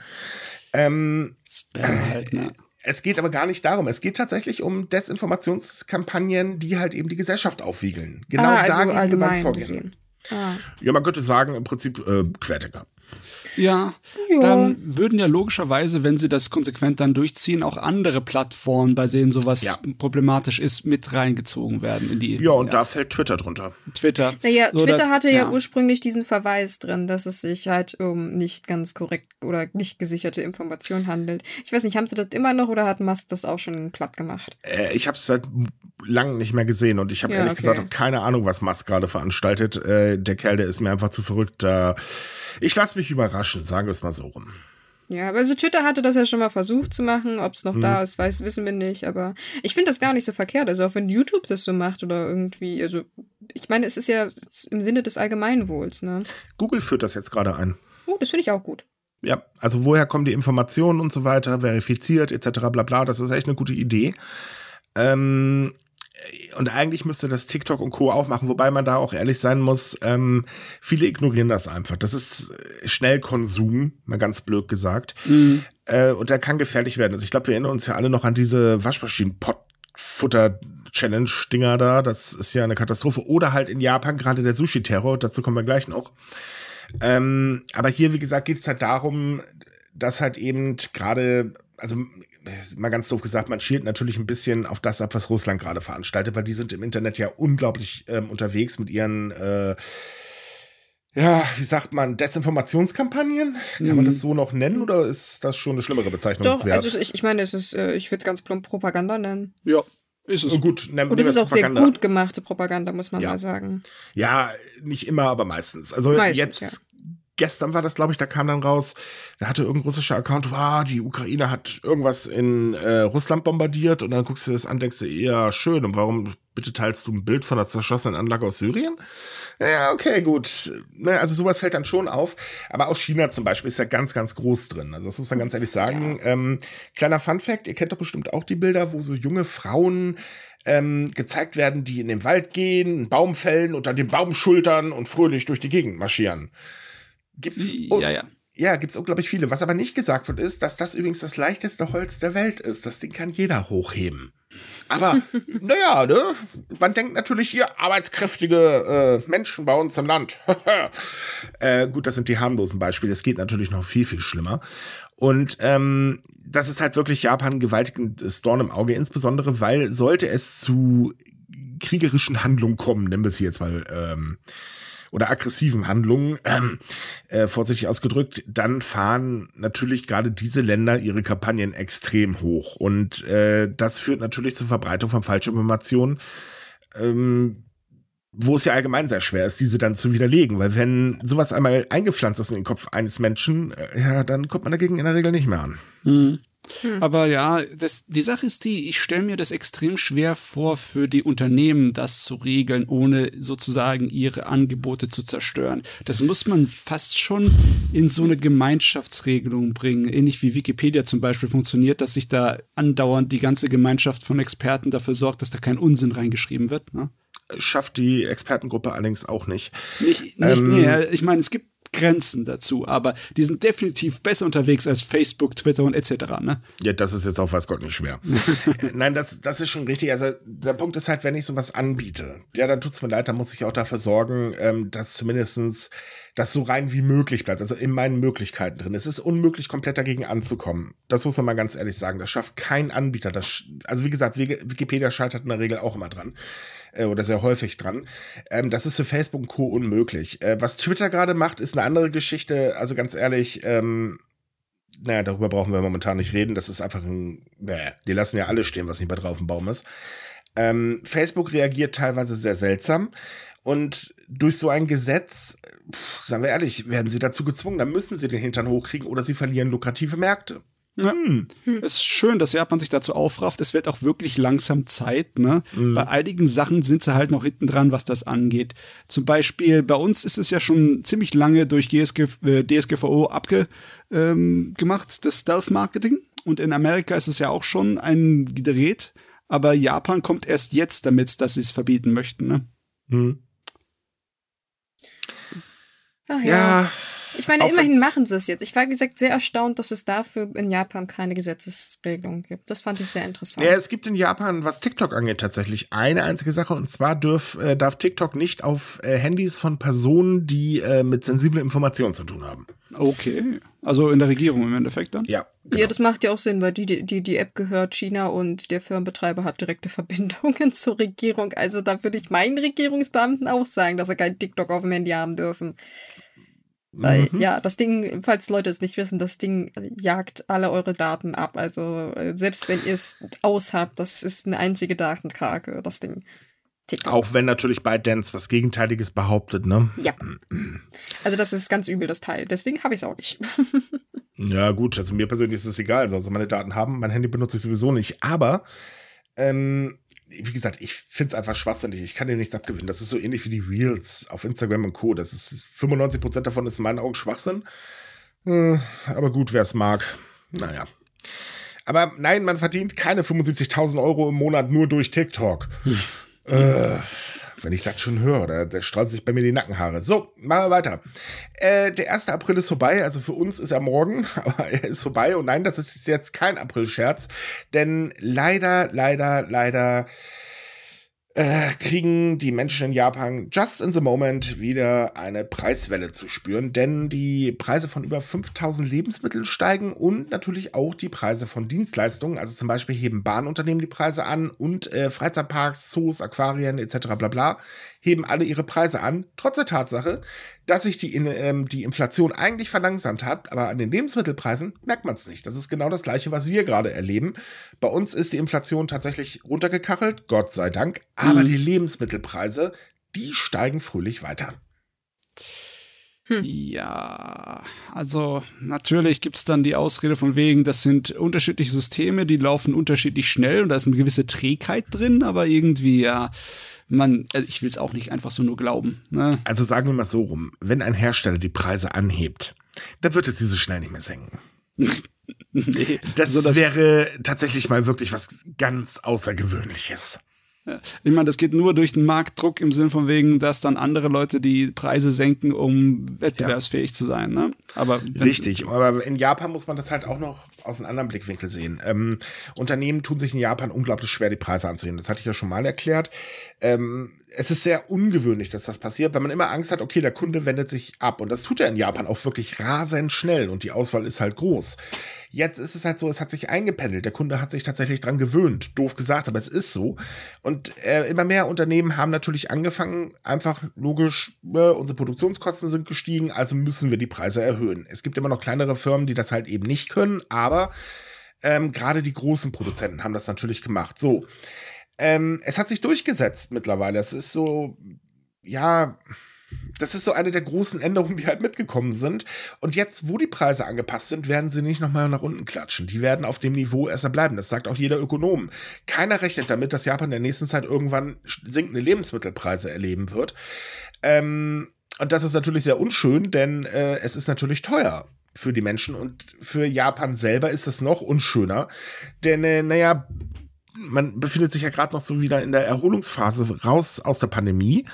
Ähm, halt, ne? Es geht aber gar nicht darum. Es geht tatsächlich um Desinformationskampagnen, die halt eben die Gesellschaft aufwiegeln. Genau ah, also dagegen allgemein vorgehen. Ah. Ja, man könnte sagen, im Prinzip äh, Querdecker. Ja, ja, dann würden ja logischerweise, wenn sie das konsequent dann durchziehen, auch andere Plattformen, bei denen sowas ja. problematisch ist, mit reingezogen werden in die. Ja, und ja. da fällt Twitter drunter. Twitter. Naja, so, Twitter hatte ja, ursprünglich diesen Verweis drin, dass es sich halt um nicht ganz korrekt oder nicht gesicherte Informationen handelt. Ich weiß nicht, haben sie das immer noch oder hat Musk das auch schon platt gemacht? Äh, ich habe es seit langem nicht mehr gesehen und ich habe ehrlich okay. gesagt keine Ahnung, was Musk gerade veranstaltet. Äh, der Kerl, der ist mir einfach zu verrückt. Da ich lasse mich überraschen, sagen wir es mal so rum. Ja, aber also Twitter hatte das ja schon mal versucht zu machen. Ob es noch hm. da ist, weiß, wissen wir nicht. Aber ich finde das gar nicht so verkehrt. Also auch wenn YouTube das so macht oder irgendwie, also ich meine, es ist ja im Sinne des Allgemeinwohls, ne? Google führt das jetzt gerade ein. Oh, das finde ich auch gut. Ja, also woher kommen die Informationen und so weiter, verifiziert etc. bla bla, das ist echt eine gute Idee. Ähm, und eigentlich müsste das TikTok und Co. auch machen, wobei man da auch ehrlich sein muss, ähm, viele ignorieren das einfach. Das ist äh, Schnellkonsum, mal ganz blöd gesagt. Mhm. Äh, und der kann gefährlich werden. Also ich glaube, wir erinnern uns ja alle noch an diese Waschmaschinen-Pot-Futter-Challenge-Dinger da. Das ist ja eine Katastrophe. Oder halt in Japan gerade der Sushi-Terror, dazu kommen wir gleich noch. Ähm, aber hier, wie gesagt, geht es halt darum, dass halt eben gerade, also mal ganz doof gesagt, man schielt natürlich ein bisschen auf das ab, was Russland gerade veranstaltet, weil die sind im Internet ja unglaublich ähm, unterwegs mit ihren äh, ja, wie sagt man, Desinformationskampagnen? Kann mhm. man das so noch nennen oder ist das schon eine schlimmere Bezeichnung? Doch, wert? also ich, ich meine, es ist, äh, ich würde es ganz plump Propaganda nennen. Ja, ist es. Oh, gut, nehm, Und es ist auch sehr gut gemachte Propaganda, muss man ja. mal sagen. Ja, nicht immer, aber meistens. Also meistens, jetzt ja gestern war das, glaube ich, da kam dann raus, da hatte irgendein russischer Account, wow, die Ukraine hat irgendwas in äh, Russland bombardiert und dann guckst du das an, denkst du, ja, schön, und warum bitte teilst du ein Bild von einer zerschossenen Anlage aus Syrien? Ja, okay, gut. Ne, also sowas fällt dann schon auf. Aber auch China zum Beispiel ist ja ganz, ganz groß drin. Also das muss man ganz ehrlich sagen. Ja. Ähm, kleiner Fun Fact, ihr kennt doch bestimmt auch die Bilder, wo so junge Frauen ähm, gezeigt werden, die in den Wald gehen, einen Baum fällen und dann den Baum schultern und fröhlich durch die Gegend marschieren. Gibt's, ja, ja. Ja, gibt's unglaublich viele. Was aber nicht gesagt wird, ist, dass das übrigens das leichteste Holz der Welt ist. Das Ding kann jeder hochheben. Aber, naja, ne? Man denkt natürlich hier, arbeitskräftige äh, Menschen bei uns im Land. äh, gut, das sind die harmlosen Beispiele. Es geht natürlich noch viel, viel schlimmer. Und ähm, das ist halt wirklich Japan ein gewaltiges Dorn im Auge, insbesondere weil sollte es zu kriegerischen Handlungen kommen, nennen wir es hier jetzt mal ähm, oder aggressiven Handlungen, ähm, äh, vorsichtig ausgedrückt, dann fahren natürlich gerade diese Länder ihre Kampagnen extrem hoch. Und äh, das führt natürlich zur Verbreitung von Falschinformationen. Ähm, wo es ja allgemein sehr schwer ist, diese dann zu widerlegen, weil wenn sowas einmal eingepflanzt ist in den Kopf eines Menschen, äh, ja, dann kommt man dagegen in der Regel nicht mehr an. Mhm. Hm. Aber ja, das, die Sache ist die, ich stelle mir das extrem schwer vor, für die Unternehmen das zu regeln, ohne sozusagen ihre Angebote zu zerstören. Das muss man fast schon in so eine Gemeinschaftsregelung bringen. Ähnlich wie Wikipedia zum Beispiel funktioniert, dass sich da andauernd die ganze Gemeinschaft von Experten dafür sorgt, dass da kein Unsinn reingeschrieben wird. Ne? Schafft die Expertengruppe allerdings auch nicht. Nicht, nicht ähm, nee, ich meine, es gibt Grenzen dazu, aber die sind definitiv besser unterwegs als Facebook, Twitter und etc. Ne? Ja, das ist jetzt auch weiß Gott nicht schwer. Nein, das, das ist schon richtig. Also der Punkt ist halt, wenn ich sowas anbiete, ja, dann tut's mir leid, dann muss ich auch dafür sorgen, ähm, dass zumindestens das so rein wie möglich bleibt, also in meinen Möglichkeiten drin. Es ist unmöglich, komplett dagegen anzukommen. Das muss man mal ganz ehrlich sagen. Das schafft kein Anbieter. Das, also wie gesagt, Wikipedia scheitert in der Regel auch immer dran äh, oder sehr häufig dran. Ähm, das ist für Facebook und Co. unmöglich. Äh, was Twitter gerade macht, ist eine andere Geschichte. Also ganz ehrlich, ähm, naja, darüber brauchen wir momentan nicht reden. Das ist einfach ein, bäh, die lassen ja alles stehen, was nicht mehr drauf im Baum ist. Ähm, Facebook reagiert teilweise sehr seltsam. Und durch so ein Gesetz, pff, sagen wir ehrlich, werden sie dazu gezwungen, dann müssen sie den Hintern hochkriegen oder sie verlieren lukrative Märkte. Ja. Hm. Es ist schön, dass Japan sich dazu aufrafft. Es wird auch wirklich langsam Zeit. Ne? Mhm. Bei einigen Sachen sind sie halt noch hinten dran, was das angeht. Zum Beispiel bei uns ist es ja schon ziemlich lange durch GSG, äh, DSGVO abgemacht, ähm, das Stealth-Marketing. Und in Amerika ist es ja auch schon ein Gerät. Aber Japan kommt erst jetzt damit, dass sie es verbieten möchten. Ne? Mhm. Ach ja. ja. Ich meine, immerhin machen sie es jetzt. Ich war, wie gesagt, sehr erstaunt, dass es dafür in Japan keine Gesetzesregelung gibt. Das fand ich sehr interessant. Ja, es gibt in Japan, was TikTok angeht, tatsächlich eine einzige Sache. Und zwar dürf, äh, darf TikTok nicht auf äh, Handys von Personen, die äh, mit sensiblen Informationen zu tun haben. Okay. Also in der Regierung im Endeffekt dann? Ja. Genau. Ja, das macht ja auch Sinn, weil die, die, die App gehört China und der Firmenbetreiber hat direkte Verbindungen zur Regierung. Also da würde ich meinen Regierungsbeamten auch sagen, dass sie kein TikTok auf dem Handy haben dürfen. Weil, mhm. ja, das Ding, falls Leute es nicht wissen, das Ding jagt alle eure Daten ab. Also, äh, selbst wenn ihr es aushabt, das ist eine einzige Datenkrake, das Ding. TikTok. Auch wenn natürlich ByteDance was Gegenteiliges behauptet, ne? Ja. Also, das ist ganz übel, das Teil. Deswegen habe ich es auch nicht. ja, gut, also mir persönlich ist es egal. Also, meine Daten haben, mein Handy benutze ich sowieso nicht. Aber, ähm, wie gesagt, ich finde es einfach schwachsinnig. Ich kann dem nichts abgewinnen. Das ist so ähnlich wie die Reels auf Instagram und Co. Das ist 95% davon ist in meinen Augen Schwachsinn. Äh, aber gut, wer es mag. Naja. Aber nein, man verdient keine 75.000 Euro im Monat nur durch TikTok. Hm. Äh, wenn ich das schon höre, da, da sträuben sich bei mir die Nackenhaare. So, machen wir weiter. Äh, der 1. April ist vorbei, also für uns ist er morgen, aber er ist vorbei. Und nein, das ist jetzt kein April-Scherz, denn leider, leider, leider äh, kriegen die Menschen in Japan just in the moment wieder eine Preiswelle zu spüren, denn die Preise von über 5000 Lebensmitteln steigen und natürlich auch die Preise von Dienstleistungen. Also zum Beispiel heben Bahnunternehmen die Preise an und äh, Freizeitparks, Zoos, Aquarien etc. bla bla heben alle ihre Preise an, trotz der Tatsache, dass sich die, ähm, die Inflation eigentlich verlangsamt hat, aber an den Lebensmittelpreisen merkt man es nicht. Das ist genau das gleiche, was wir gerade erleben. Bei uns ist die Inflation tatsächlich runtergekachelt, Gott sei Dank, aber mhm. die Lebensmittelpreise, die steigen fröhlich weiter. Hm. Ja, also natürlich gibt es dann die Ausrede von wegen, das sind unterschiedliche Systeme, die laufen unterschiedlich schnell und da ist eine gewisse Trägheit drin, aber irgendwie, ja, man, also ich will es auch nicht einfach so nur glauben. Ne? Also sagen wir mal so rum, wenn ein Hersteller die Preise anhebt, dann wird es sie so schnell nicht mehr senken. nee, das so, wäre tatsächlich mal wirklich was ganz Außergewöhnliches. Ich meine, das geht nur durch den Marktdruck im Sinn von wegen, dass dann andere Leute die Preise senken, um wettbewerbsfähig ja. zu sein. Ne? Aber Richtig, aber in Japan muss man das halt auch noch aus einem anderen Blickwinkel sehen. Ähm, Unternehmen tun sich in Japan unglaublich schwer, die Preise anzuheben. Das hatte ich ja schon mal erklärt. Ähm, es ist sehr ungewöhnlich, dass das passiert, weil man immer Angst hat, okay, der Kunde wendet sich ab. Und das tut er in Japan auch wirklich rasend schnell und die Auswahl ist halt groß. Jetzt ist es halt so, es hat sich eingependelt. Der Kunde hat sich tatsächlich dran gewöhnt. Doof gesagt, aber es ist so. Und äh, immer mehr Unternehmen haben natürlich angefangen, einfach logisch, äh, unsere Produktionskosten sind gestiegen, also müssen wir die Preise erhöhen. Es gibt immer noch kleinere Firmen, die das halt eben nicht können, aber ähm, gerade die großen Produzenten haben das natürlich gemacht. So. Ähm, es hat sich durchgesetzt mittlerweile. Es ist so, ja, das ist so eine der großen Änderungen, die halt mitgekommen sind. Und jetzt, wo die Preise angepasst sind, werden sie nicht nochmal nach unten klatschen. Die werden auf dem Niveau erst bleiben. Das sagt auch jeder Ökonom. Keiner rechnet damit, dass Japan in der nächsten Zeit irgendwann sinkende Lebensmittelpreise erleben wird. Ähm, und das ist natürlich sehr unschön, denn äh, es ist natürlich teuer für die Menschen und für Japan selber ist es noch unschöner. Denn, äh, naja, man befindet sich ja gerade noch so wieder in der Erholungsphase raus aus der Pandemie.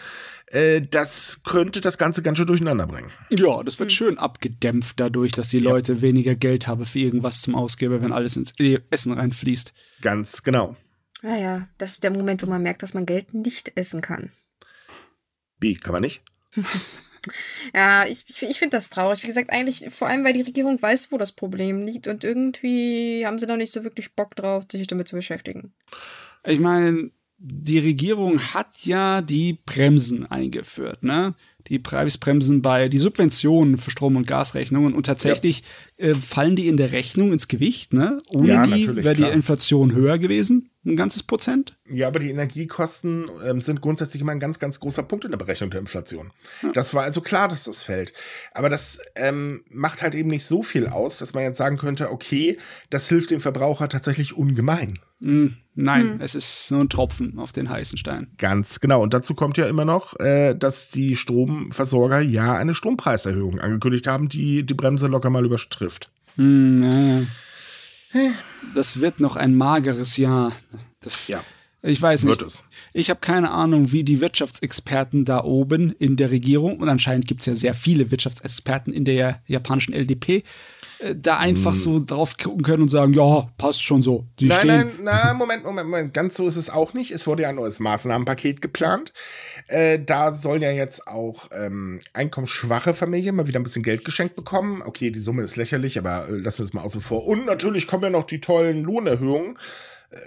Äh, das könnte das Ganze ganz schön durcheinander bringen. Ja, das wird schön abgedämpft dadurch, dass die ja. Leute weniger Geld haben für irgendwas zum Ausgeben, wenn alles ins Essen reinfließt. Ganz genau. Naja, das ist der Moment, wo man merkt, dass man Geld nicht essen kann. Wie, kann man nicht? ja, ich, ich, ich finde das traurig. Wie gesagt, eigentlich vor allem, weil die Regierung weiß, wo das Problem liegt und irgendwie haben sie noch nicht so wirklich Bock drauf, sich damit zu beschäftigen. Ich meine, die Regierung hat ja die Bremsen eingeführt, ne? Die Preisbremsen bei die Subventionen für Strom- und Gasrechnungen und tatsächlich ja. äh, fallen die in der Rechnung ins Gewicht, ne? Ohne ja, die wäre die Inflation höher gewesen, ein ganzes Prozent. Ja, aber die Energiekosten ähm, sind grundsätzlich immer ein ganz, ganz großer Punkt in der Berechnung der Inflation. Ja. Das war also klar, dass das fällt. Aber das ähm, macht halt eben nicht so viel aus, dass man jetzt sagen könnte, okay, das hilft dem Verbraucher tatsächlich ungemein. Mm, nein, hm. es ist nur ein Tropfen auf den heißen Stein. Ganz genau. Und dazu kommt ja immer noch, äh, dass die Stromversorger ja eine Strompreiserhöhung angekündigt haben, die die Bremse locker mal überstrifft. Mm, ja. Das wird noch ein mageres Jahr. Das, ja. Ich weiß nicht. Ich habe keine Ahnung, wie die Wirtschaftsexperten da oben in der Regierung, und anscheinend gibt es ja sehr viele Wirtschaftsexperten in der japanischen LDP, äh, da einfach hm. so drauf gucken können und sagen, ja, passt schon so. Die nein, stehen. nein, nein, Moment, Moment, Moment. Ganz so ist es auch nicht. Es wurde ja ein neues Maßnahmenpaket geplant. Äh, da sollen ja jetzt auch ähm, einkommensschwache Familien mal wieder ein bisschen Geld geschenkt bekommen. Okay, die Summe ist lächerlich, aber äh, lassen wir es mal außen vor. Und natürlich kommen ja noch die tollen Lohnerhöhungen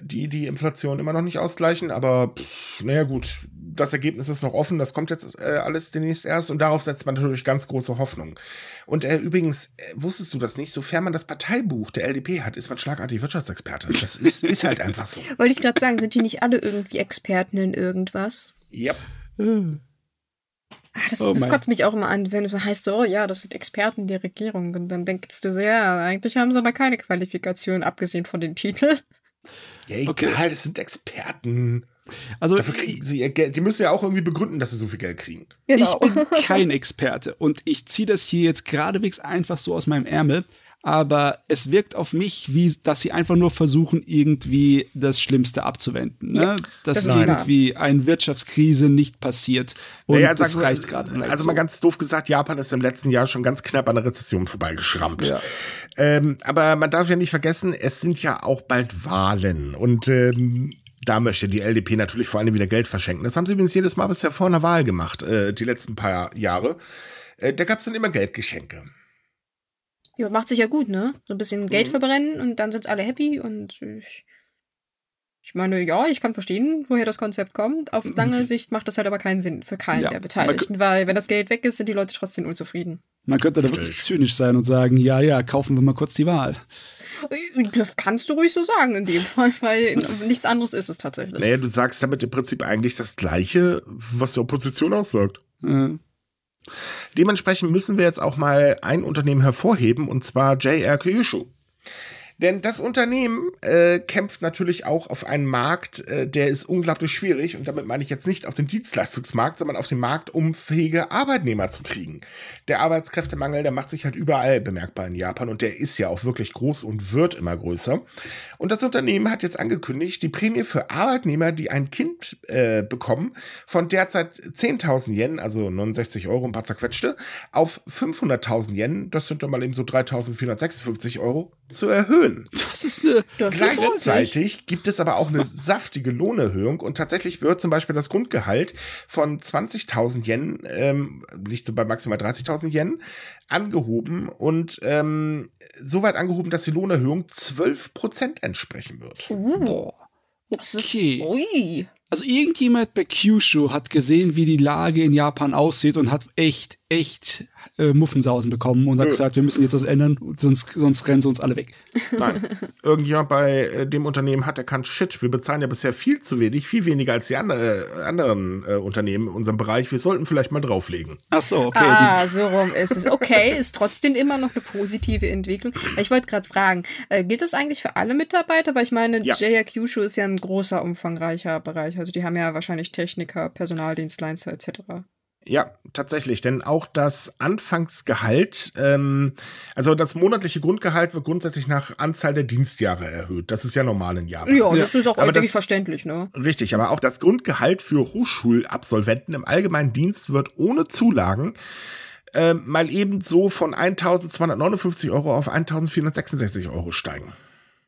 die die Inflation immer noch nicht ausgleichen. Aber naja gut, das Ergebnis ist noch offen. Das kommt jetzt äh, alles demnächst erst und darauf setzt man natürlich ganz große Hoffnung. Und äh, übrigens, äh, wusstest du das nicht? Sofern man das Parteibuch der LDP hat, ist man schlagartig Wirtschaftsexperte. Das ist, ist halt einfach so. Wollte ich gerade sagen, sind die nicht alle irgendwie Experten in irgendwas? Ja. Yep. Ah, das, oh das kotzt mich auch immer an, wenn es heißt so, oh ja, das sind Experten der Regierung. Und dann denkst du so, ja, eigentlich haben sie aber keine Qualifikation, abgesehen von den Titeln. Ja, egal, okay. das sind Experten. Also, Dafür kriegen sie ihr Geld. Die müssen ja auch irgendwie begründen, dass sie so viel Geld kriegen. Genau. Ich bin kein Experte und ich ziehe das hier jetzt geradewegs einfach so aus meinem Ärmel aber es wirkt auf mich, wie dass sie einfach nur versuchen, irgendwie das Schlimmste abzuwenden. Ne? Ja, dass das irgendwie eine Wirtschaftskrise nicht passiert. Und naja, das reicht gerade. Also so. mal ganz doof gesagt, Japan ist im letzten Jahr schon ganz knapp an der Rezession vorbeigeschrammt. Ja. Ähm, aber man darf ja nicht vergessen, es sind ja auch bald Wahlen. Und ähm, da möchte die LDP natürlich vor allem wieder Geld verschenken. Das haben sie übrigens jedes Mal bisher vor einer Wahl gemacht, äh, die letzten paar Jahre. Äh, da gab es dann immer Geldgeschenke. Ja, macht sich ja gut, ne? So ein bisschen Geld mhm. verbrennen und dann sind alle happy und ich, ich meine, ja, ich kann verstehen, woher das Konzept kommt. Auf lange mhm. Sicht macht das halt aber keinen Sinn für keinen ja, der Beteiligten, weil wenn das Geld weg ist, sind die Leute trotzdem unzufrieden. Man könnte da wirklich zynisch sein und sagen, ja, ja, kaufen wir mal kurz die Wahl. Das kannst du ruhig so sagen in dem Fall, weil nichts anderes ist es tatsächlich. Naja, du sagst damit im Prinzip eigentlich das Gleiche, was die Opposition auch sagt. Ja. Dementsprechend müssen wir jetzt auch mal ein Unternehmen hervorheben, und zwar JR Kyushu. Denn das Unternehmen äh, kämpft natürlich auch auf einen Markt, äh, der ist unglaublich schwierig. Und damit meine ich jetzt nicht auf den Dienstleistungsmarkt, sondern auf den Markt, um fähige Arbeitnehmer zu kriegen. Der Arbeitskräftemangel, der macht sich halt überall bemerkbar in Japan und der ist ja auch wirklich groß und wird immer größer. Und das Unternehmen hat jetzt angekündigt, die Prämie für Arbeitnehmer, die ein Kind äh, bekommen, von derzeit 10.000 Yen, also 69 Euro ein paar zerquetschte, auf 500.000 Yen, das sind dann mal eben so 3.456 Euro, zu erhöhen. Das ist eine. Das ist Gleichzeitig gibt es aber auch eine saftige Lohnerhöhung und tatsächlich wird zum Beispiel das Grundgehalt von 20.000 Yen, ähm, liegt so bei maximal 30.000 Yen, angehoben und ähm, so weit angehoben, dass die Lohnerhöhung 12% entsprechen wird. Uh, das ist. Okay. Ui. Also irgendjemand bei Kyushu hat gesehen, wie die Lage in Japan aussieht und hat echt, echt äh, Muffensausen bekommen und hat Nö. gesagt, wir müssen jetzt was ändern, sonst, sonst rennen sie uns alle weg. Nein. Irgendjemand bei äh, dem Unternehmen hat erkannt, shit, wir bezahlen ja bisher viel zu wenig, viel weniger als die andere, äh, anderen äh, Unternehmen in unserem Bereich. Wir sollten vielleicht mal drauflegen. Ach so, okay. Ah, so rum ist es. Okay, ist trotzdem immer noch eine positive Entwicklung. Ich wollte gerade fragen, äh, gilt das eigentlich für alle Mitarbeiter? Weil ich meine, Ja. JR Kyushu ist ja ein großer, umfangreicher Bereich. Also die haben ja wahrscheinlich Techniker, Personaldienstleister etc. Ja, tatsächlich, denn auch das Anfangsgehalt, ähm, also das monatliche Grundgehalt wird grundsätzlich nach Anzahl der Dienstjahre erhöht. Das ist ja normal in Japan. Ja, das ist auch Aber eigentlich das- verständlich, ne? Richtig, aber auch das Grundgehalt für Hochschulabsolventen im allgemeinen Dienst wird ohne Zulagen ähm, mal eben so von 1259 Euro auf 1466 Euro steigen.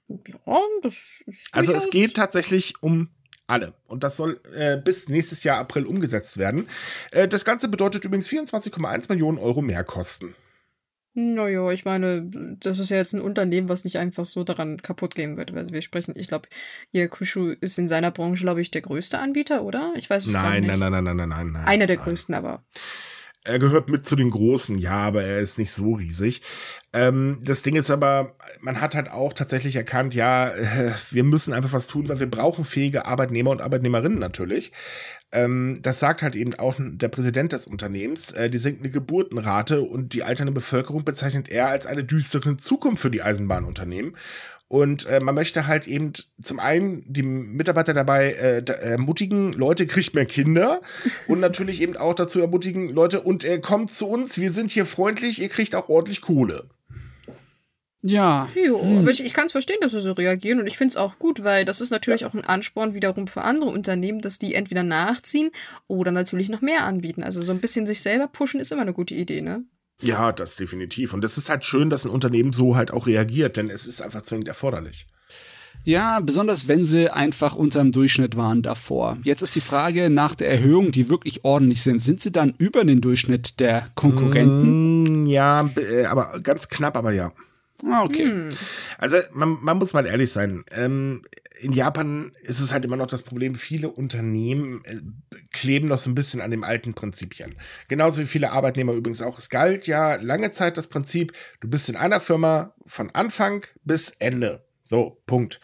Ja, das ist Also es geht tatsächlich um alle. Und das soll äh, bis nächstes Jahr April umgesetzt werden. Äh, das Ganze bedeutet übrigens 24,1 Millionen Euro Mehrkosten. Naja, ich meine, das ist ja jetzt ein Unternehmen, was nicht einfach so daran kaputt gehen wird. Also wir sprechen, ich glaube, Yakushu ist in seiner Branche, glaube ich, der größte Anbieter, oder? Ich weiß es Nein, nicht. nein, nein, nein, nein, nein, nein, nein. Einer der nein. größten, aber. Er gehört mit zu den Großen, ja, aber er ist nicht so riesig. Ähm, das Ding ist aber, man hat halt auch tatsächlich erkannt, ja, wir müssen einfach was tun, weil wir brauchen fähige Arbeitnehmer und Arbeitnehmerinnen natürlich. Ähm, das sagt halt eben auch der Präsident des Unternehmens. Äh, die sinkende Geburtenrate und die alternde Bevölkerung bezeichnet er als eine düstere Zukunft für die Eisenbahnunternehmen. Und äh, man möchte halt eben zum einen die Mitarbeiter dabei äh, ermutigen, Leute, kriegt mehr Kinder. Und natürlich eben auch dazu ermutigen, Leute, und äh, kommt zu uns, wir sind hier freundlich, ihr kriegt auch ordentlich Kohle. Ja. Jo, Hm. aber ich, ich kann es verstehen, dass sie so reagieren und ich finde es auch gut, weil das ist natürlich auch ein Ansporn wiederum für andere Unternehmen, dass die entweder nachziehen oder natürlich noch mehr anbieten. Also so ein bisschen sich selber pushen ist immer eine gute Idee, ne? Ja, das definitiv. Und es ist halt schön, dass ein Unternehmen so halt auch reagiert, denn es ist einfach zwingend erforderlich. Ja, besonders wenn sie einfach unterm Durchschnitt waren davor. Jetzt ist die Frage nach der Erhöhung, die wirklich ordentlich sind. Sind sie dann über den Durchschnitt der Konkurrenten? Mm, ja, äh, aber ganz knapp, aber ja. Ah, okay. Hm. Also man, man muss mal ehrlich sein. Ähm, in Japan ist es halt immer noch das Problem, viele Unternehmen äh, kleben noch so ein bisschen an den alten Prinzipien. Genauso wie viele Arbeitnehmer übrigens auch. Es galt ja lange Zeit das Prinzip, du bist in einer Firma von Anfang bis Ende. So, Punkt.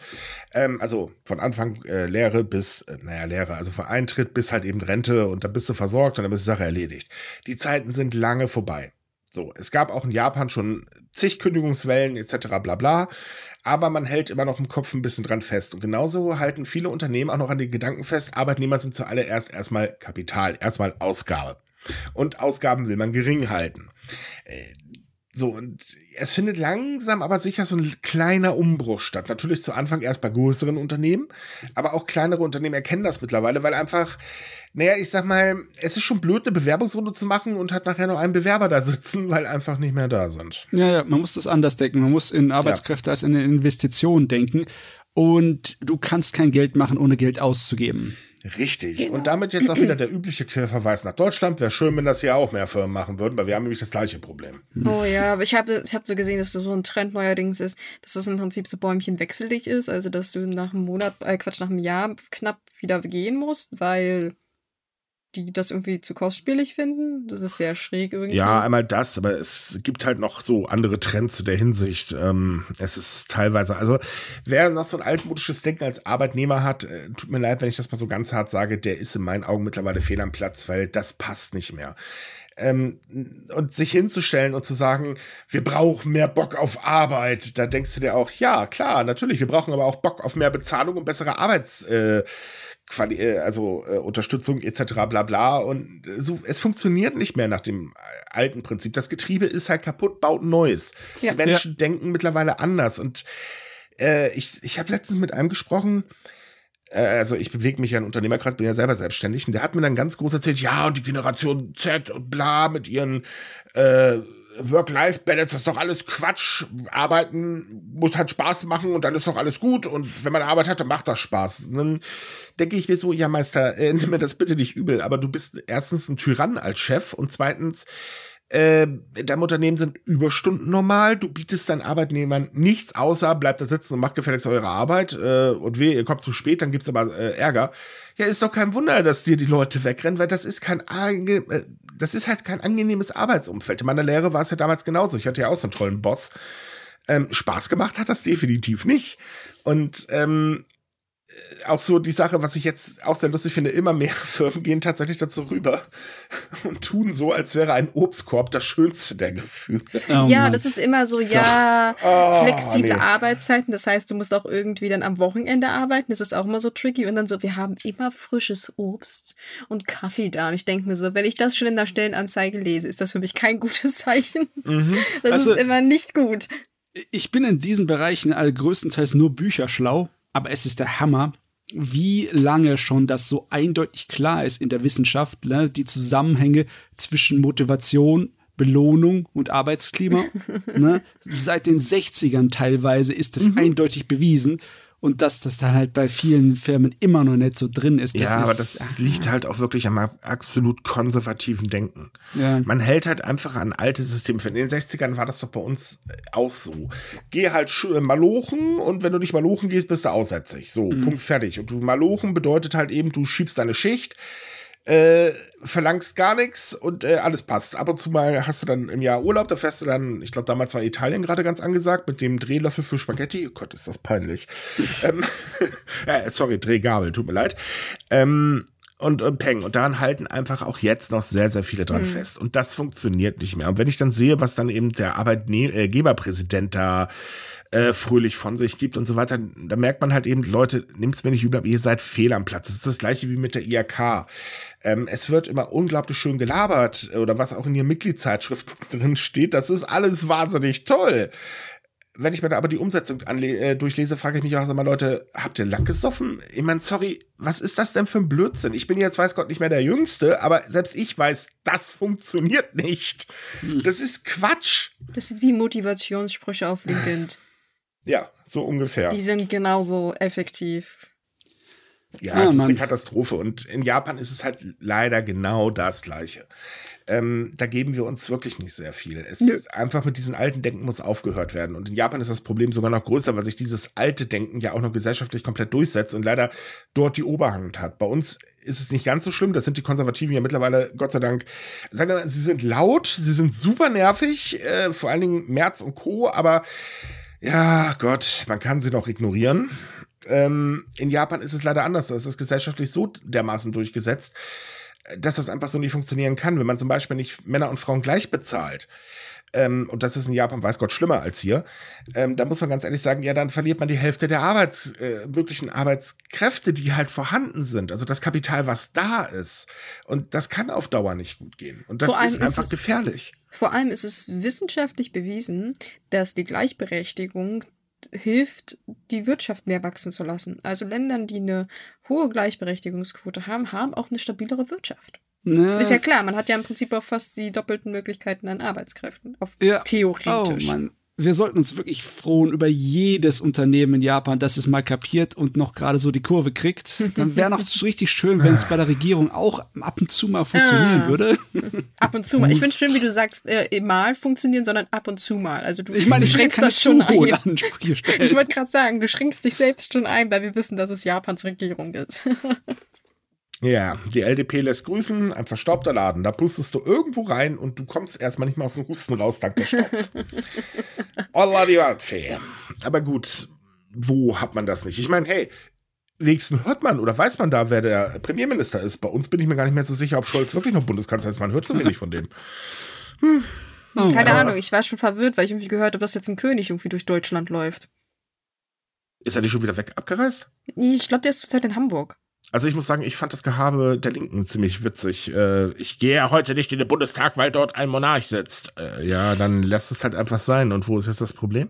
Ähm, also von Anfang äh, Lehre bis, äh, naja, Lehre, also von Eintritt bis halt eben Rente und dann bist du versorgt und dann ist die Sache erledigt. Die Zeiten sind lange vorbei. So, es gab auch in Japan schon zig Kündigungswellen etc. bla bla, aber man hält immer noch im Kopf ein bisschen dran fest. Und genauso halten viele Unternehmen auch noch an den Gedanken fest, Arbeitnehmer sind zuallererst erstmal Kapital, erstmal Ausgabe. Und Ausgaben will man gering halten. Äh, so, und es findet langsam aber sicher so ein kleiner Umbruch statt. Natürlich zu Anfang erst bei größeren Unternehmen, aber auch kleinere Unternehmen erkennen das mittlerweile, weil einfach, naja, ich sag mal, es ist schon blöd, eine Bewerbungsrunde zu machen und hat nachher noch einen Bewerber da sitzen, weil einfach nicht mehr da sind. Ja, ja, man muss das anders denken. Man muss in Arbeitskräfte als in eine Investition denken. Und du kannst kein Geld machen, ohne Geld auszugeben. Richtig. Und damit jetzt auch wieder der übliche Querverweis nach Deutschland. Wäre schön, wenn das hier auch mehr Firmen machen würden, weil wir haben nämlich das gleiche Problem. Oh ja, aber ich habe ich hab so gesehen, dass das so ein Trend neuerdings ist, dass das im Prinzip so Bäumchen wechselig ist, also dass du nach einem Monat, äh Quatsch, nach einem Jahr knapp wieder gehen musst, weil die das irgendwie zu kostspielig finden. Das ist sehr schräg irgendwie. Ja, einmal das, aber es gibt halt noch so andere Trends in der Hinsicht. Ähm, es ist teilweise, also wer noch so ein altmodisches Denken als Arbeitnehmer hat, äh, tut mir leid, wenn ich das mal so ganz hart sage, der ist in meinen Augen mittlerweile fehl am Platz, weil das passt nicht mehr. Ähm, und sich hinzustellen und zu sagen, wir brauchen mehr Bock auf Arbeit, da denkst du dir auch, ja, klar, natürlich, wir brauchen aber auch Bock auf mehr Bezahlung und bessere Arbeits, äh, Quali äh, also äh, Unterstützung etc. bla bla. Und so, es funktioniert nicht mehr nach dem alten Prinzip. Das Getriebe ist halt kaputt, baut Neues. Ja. Die Menschen ja. denken mittlerweile anders. Und äh, ich, ich habe letztens mit einem gesprochen, äh, also ich bewege mich ja in Unternehmerkreis, bin ja selber selbstständig, und der hat mir dann ganz groß erzählt, ja, und die Generation Z und bla mit ihren äh, Work-Life-Balance, das ist doch alles Quatsch. Arbeiten muss halt Spaß machen und dann ist doch alles gut. Und wenn man Arbeit hat, dann macht das Spaß. Und dann denke ich mir so, ja, Meister, äh, nimm mir das bitte nicht übel, aber du bist erstens ein Tyrann als Chef und zweitens, äh, in deinem Unternehmen sind Überstunden normal. Du bietest deinen Arbeitnehmern nichts außer, bleibt da sitzen und macht gefälligst eure Arbeit. Äh, und weh, ihr kommt zu spät, dann gibt's aber äh, Ärger. Ja, ist doch kein Wunder, dass dir die Leute wegrennen, weil das ist kein, äh, das ist halt kein angenehmes Arbeitsumfeld. In meiner Lehre war es ja damals genauso. Ich hatte ja auch so einen tollen Boss. Ähm, Spaß gemacht hat das definitiv nicht. Und ähm, auch so die Sache, was ich jetzt auch sehr lustig finde, immer mehr Firmen gehen tatsächlich dazu rüber und tun so, als wäre ein Obstkorb das schönste der Gefühle. Oh, ja, Mann. das ist immer so, ja, oh, flexible nee. Arbeitszeiten, das heißt, du musst auch irgendwie dann am Wochenende arbeiten, das ist auch immer so tricky und dann so, wir haben immer frisches Obst und Kaffee da und ich denke mir so, wenn ich das schon in der Stellenanzeige lese, ist das für mich kein gutes Zeichen. Mhm. Das also, ist immer nicht gut. Ich bin in diesen Bereichen größtenteils nur Bücher schlau aber es ist der Hammer, wie lange schon das so eindeutig klar ist in der Wissenschaft, ne? die Zusammenhänge zwischen Motivation, Belohnung und Arbeitsklima. ne? Seit den 60ern teilweise ist es mhm. eindeutig bewiesen und dass das dann halt bei vielen Firmen immer noch nicht so drin ist. ja, aber das ah. liegt halt auch wirklich am absolut konservativen Denken. Ja. Man hält halt einfach an alte Systeme. In den 60ern war das doch bei uns auch so. Geh halt äh, malochen und wenn du nicht malochen gehst, bist du aussätzlich. So, mhm. Punkt fertig. Und du malochen bedeutet halt eben, du schiebst deine Schicht äh, verlangst gar nichts und äh, alles passt. Ab und zu mal hast du dann im Jahr Urlaub, da fährst du dann, ich glaube, damals war Italien gerade ganz angesagt, mit dem Drehlöffel für Spaghetti. Oh Gott, ist das peinlich. ähm, äh, sorry, Drehgabel, tut mir leid. Ähm, und, und Peng. Und daran halten einfach auch jetzt noch sehr, sehr viele dran mhm. fest. Und das funktioniert nicht mehr. Und wenn ich dann sehe, was dann eben der Arbeitgeberpräsident da äh, fröhlich von sich gibt und so weiter, da merkt man halt eben, Leute, nimmt's mir nicht übel, aber ihr seid fehl am Platz. Es ist das gleiche wie mit der IAK. Ähm, es wird immer unglaublich schön gelabert oder was auch in ihren Mitgliedszeitschriften drin steht. Das ist alles wahnsinnig toll. Wenn ich mir da aber die Umsetzung äh, durchlese, frage ich mich auch immer, Leute, habt ihr Lack gesoffen? Ich meine, sorry, was ist das denn für ein Blödsinn? Ich bin jetzt, weiß Gott, nicht mehr der Jüngste, aber selbst ich weiß, das funktioniert nicht. Hm. Das ist Quatsch. Das sind wie Motivationssprüche auf LinkedIn. Ja, so ungefähr. Die sind genauso effektiv. Ja, ah, es ist Mann. eine Katastrophe. Und in Japan ist es halt leider genau das Gleiche. Ähm, da geben wir uns wirklich nicht sehr viel. Es Nö. einfach mit diesen alten Denken muss aufgehört werden. Und in Japan ist das Problem sogar noch größer, weil sich dieses alte Denken ja auch noch gesellschaftlich komplett durchsetzt und leider dort die Oberhand hat. Bei uns ist es nicht ganz so schlimm. Das sind die Konservativen ja mittlerweile, Gott sei Dank, sagen wir mal, sie sind laut, sie sind super nervig, äh, vor allen Dingen Merz und Co., aber ja, Gott, man kann sie noch ignorieren. Ähm, in Japan ist es leider anders. Da ist es gesellschaftlich so dermaßen durchgesetzt, dass das einfach so nicht funktionieren kann. Wenn man zum Beispiel nicht Männer und Frauen gleich bezahlt, ähm, und das ist in Japan, weiß Gott, schlimmer als hier, ähm, da muss man ganz ehrlich sagen, ja, dann verliert man die Hälfte der Arbeits, äh, möglichen Arbeitskräfte, die halt vorhanden sind. Also das Kapital, was da ist. Und das kann auf Dauer nicht gut gehen. Und das ist einfach ist gefährlich. Vor allem ist es wissenschaftlich bewiesen, dass die Gleichberechtigung hilft, die Wirtschaft mehr wachsen zu lassen. Also Ländern, die eine hohe Gleichberechtigungsquote haben, haben auch eine stabilere Wirtschaft. Ne. Ist ja klar, man hat ja im Prinzip auch fast die doppelten Möglichkeiten an Arbeitskräften. Auf ja. theoretisch. Oh, Mann wir sollten uns wirklich frohen über jedes Unternehmen in Japan, das es mal kapiert und noch gerade so die Kurve kriegt. Dann wäre noch richtig schön, wenn es bei der Regierung auch ab und zu mal funktionieren ah. würde. Ab und zu mal. Ich finde es schön, wie du sagst, äh, mal funktionieren, sondern ab und zu mal. Also du, ich meine, du schränkst das schon ein. Ich wollte gerade sagen, du schränkst dich selbst schon ein, weil wir wissen, dass es Japans Regierung ist. Ja, die LDP lässt grüßen, ein verstaubter Laden. Da pustest du irgendwo rein und du kommst erstmal nicht mal aus dem Husten raus, dank des Staubs. Allah die Waldfee. Aber gut, wo hat man das nicht? Ich meine, hey, wenigsten hört man oder weiß man da, wer der Premierminister ist. Bei uns bin ich mir gar nicht mehr so sicher, ob Scholz wirklich noch Bundeskanzler ist. Man hört so wenig von dem. Hm. Keine ja. Ahnung, ich war schon verwirrt, weil ich irgendwie gehört habe, dass jetzt ein König irgendwie durch Deutschland läuft. Ist er nicht schon wieder weg abgereist? Ich glaube, der ist zurzeit in Hamburg. Also ich muss sagen, ich fand das Gehabe der Linken ziemlich witzig. Äh, ich gehe ja heute nicht in den Bundestag, weil dort ein Monarch sitzt. Äh, ja, dann lässt es halt einfach sein. Und wo ist jetzt das Problem?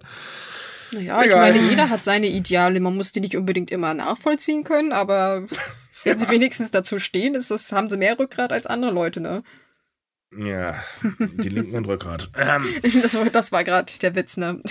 Naja, ich meine, jeder hat seine Ideale. Man muss die nicht unbedingt immer nachvollziehen können, aber wenn sie wenigstens dazu stehen, ist das, haben sie mehr Rückgrat als andere Leute, ne? Ja, die Linken und Rückgrat. Ähm, das, war, das war gerade der Witz, ne?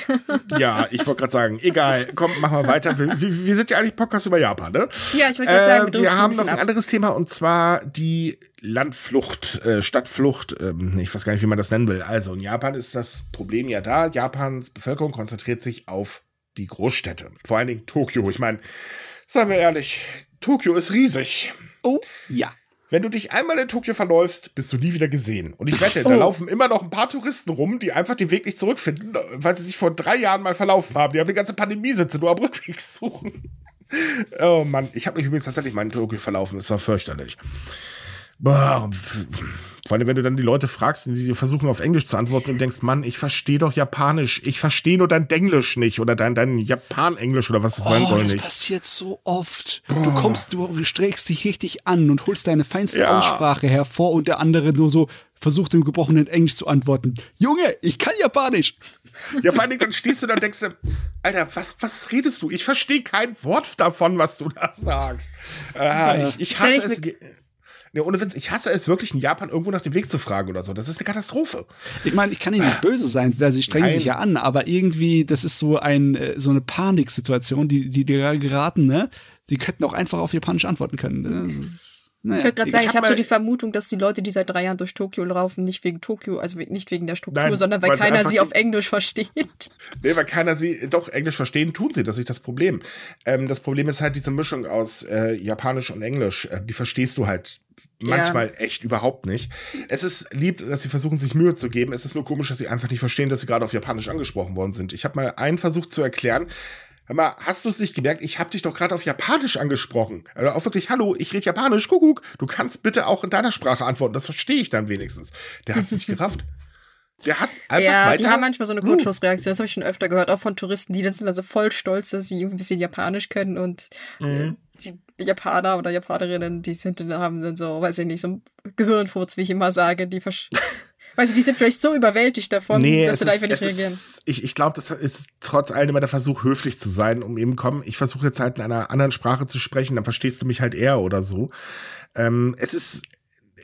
ja, ich wollte gerade sagen, egal, komm, machen wir weiter. Wir, wir, sind ja eigentlich Podcast über Japan, ne? Ja, ich wollte gerade sagen, wir, äh, wir haben noch ein ab. anderes Thema und zwar die Landflucht, äh, Stadtflucht, ähm, ich weiß gar nicht, wie man das nennen will. Also in Japan ist das Problem ja da. Japans Bevölkerung konzentriert sich auf die Großstädte, vor allen Dingen Tokio. Ich meine, sagen wir ehrlich, Tokio ist riesig. Oh, ja. Wenn du dich einmal in Tokio verläufst, bist du nie wieder gesehen. Und ich wette, oh. da laufen immer noch ein paar Touristen rum, die einfach den Weg nicht zurückfinden, weil sie sich vor drei Jahren mal verlaufen haben. Die haben die ganze Pandemie sitzen nur am Rückweg suchen. oh Mann, ich habe mich übrigens tatsächlich mal in Tokio verlaufen. Das war fürchterlich. Boah, vor allem, wenn du dann die Leute fragst, die dir versuchen auf Englisch zu antworten und denkst, Mann, ich verstehe doch Japanisch. Ich verstehe nur dein Denglisch nicht oder dein, dein Japan-Englisch oder was es oh, sein soll das nicht. Das passiert so oft. Oh. Du kommst, du strägst dich richtig an und holst deine feinste ja. Aussprache hervor und der andere nur so versucht im gebrochenen Englisch zu antworten. Junge, ich kann Japanisch. Ja, vor allen Dingen, dann stehst du da und denkst, Alter, was, was redest du? Ich verstehe kein Wort davon, was du da sagst. Äh, ich, ich hasse es. Ne, ohne Witz, ich hasse es wirklich, in Japan irgendwo nach dem Weg zu fragen oder so. Das ist eine Katastrophe. Ich meine, ich kann ihnen nicht böse sein, weil sie strengen Nein. sich ja an, aber irgendwie, das ist so ein, äh, so eine Paniksituation, die, die dir geraten, ne? Die könnten auch einfach auf Japanisch antworten können. Ne? Naja. Ich würde gerade sagen, ich, ich habe hab so die Vermutung, dass die Leute, die seit drei Jahren durch Tokio laufen, nicht wegen Tokio, also nicht wegen der Struktur, Nein, sondern weil, weil keiner sie auf Englisch versteht. Nee, weil keiner sie, doch, Englisch verstehen tun sie, das ist das Problem. Ähm, das Problem ist halt diese Mischung aus äh, Japanisch und Englisch, äh, die verstehst du halt manchmal ja. echt überhaupt nicht. Es ist lieb, dass sie versuchen, sich Mühe zu geben. Es ist nur komisch, dass sie einfach nicht verstehen, dass sie gerade auf Japanisch angesprochen worden sind. Ich habe mal einen versucht zu erklären. Hör mal, hast du es nicht gemerkt? Ich habe dich doch gerade auf Japanisch angesprochen. Also auch wirklich, hallo, ich rede Japanisch, Kuckuck. Du kannst bitte auch in deiner Sprache antworten. Das verstehe ich dann wenigstens. Der hat es nicht gerafft. Der hat einfach ja, weiter. die haben manchmal so eine Kurzschlussreaktion. Das habe ich schon öfter gehört, auch von Touristen, die dann sind also voll stolz, dass sie ein bisschen Japanisch können und mhm. Die Japaner oder Japanerinnen, die sind, haben dann so, weiß ich nicht, so ein Gehirnfurz, wie ich immer sage, die Weißt du, die sind vielleicht so überwältigt davon, nee, dass sie da einfach nicht reagieren. Ist, ich ich glaube, das ist trotz allem immer der Versuch, höflich zu sein, um eben, komm, ich versuche jetzt halt in einer anderen Sprache zu sprechen, dann verstehst du mich halt eher oder so. Ähm, es ist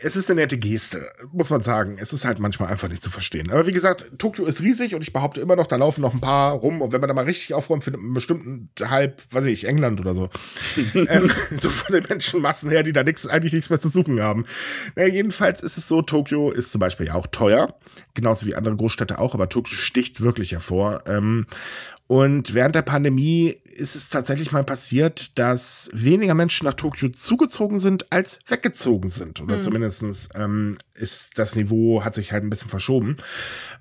es ist eine nette Geste, muss man sagen. Es ist halt manchmal einfach nicht zu verstehen. Aber wie gesagt, Tokio ist riesig und ich behaupte immer noch, da laufen noch ein paar rum. Und wenn man da mal richtig aufräumt, findet man bestimmt halb, weiß ich, England oder so. ähm, so von den Menschenmassen her, die da nix, eigentlich nichts mehr zu suchen haben. Naja, jedenfalls ist es so, Tokio ist zum Beispiel ja auch teuer. Genauso wie andere Großstädte auch, aber Tokio sticht wirklich hervor. Ähm, und während der Pandemie ist es tatsächlich mal passiert, dass weniger Menschen nach Tokio zugezogen sind, als weggezogen sind. Oder mhm. zumindestens ähm, ist das Niveau, hat sich halt ein bisschen verschoben.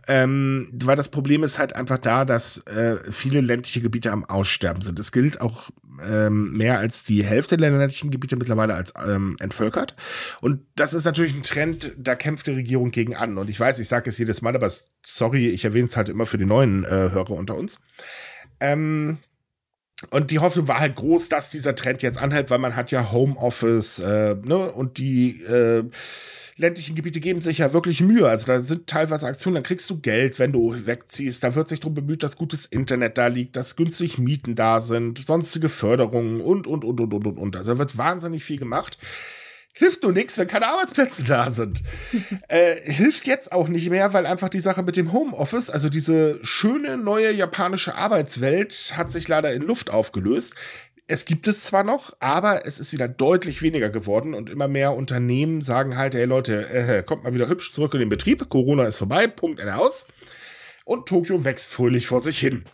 Ähm, weil das Problem ist halt einfach da, dass äh, viele ländliche Gebiete am Aussterben sind. Es gilt auch ähm, mehr als die Hälfte der ländlichen Gebiete mittlerweile als ähm, entvölkert. Und das ist natürlich ein Trend, da kämpft die Regierung gegen an. Und ich weiß, ich sage es jedes Mal, aber sorry, ich erwähne es halt immer für die neuen äh, Hörer unter uns. Ähm, und die Hoffnung war halt groß, dass dieser Trend jetzt anhält, weil man hat ja Homeoffice, äh, ne, und die äh, ländlichen Gebiete geben sich ja wirklich Mühe. Also da sind teilweise Aktionen, dann kriegst du Geld, wenn du wegziehst. Da wird sich darum bemüht, dass gutes Internet da liegt, dass günstig Mieten da sind, sonstige Förderungen und, und, und, und, und, und, und. Also da wird wahnsinnig viel gemacht. Hilft nur nichts, wenn keine Arbeitsplätze da sind. äh, hilft jetzt auch nicht mehr, weil einfach die Sache mit dem Homeoffice, also diese schöne neue japanische Arbeitswelt, hat sich leider in Luft aufgelöst. Es gibt es zwar noch, aber es ist wieder deutlich weniger geworden und immer mehr Unternehmen sagen halt, hey Leute, äh, kommt mal wieder hübsch zurück in den Betrieb, Corona ist vorbei, Punkt, Ende aus. Und Tokio wächst fröhlich vor sich hin.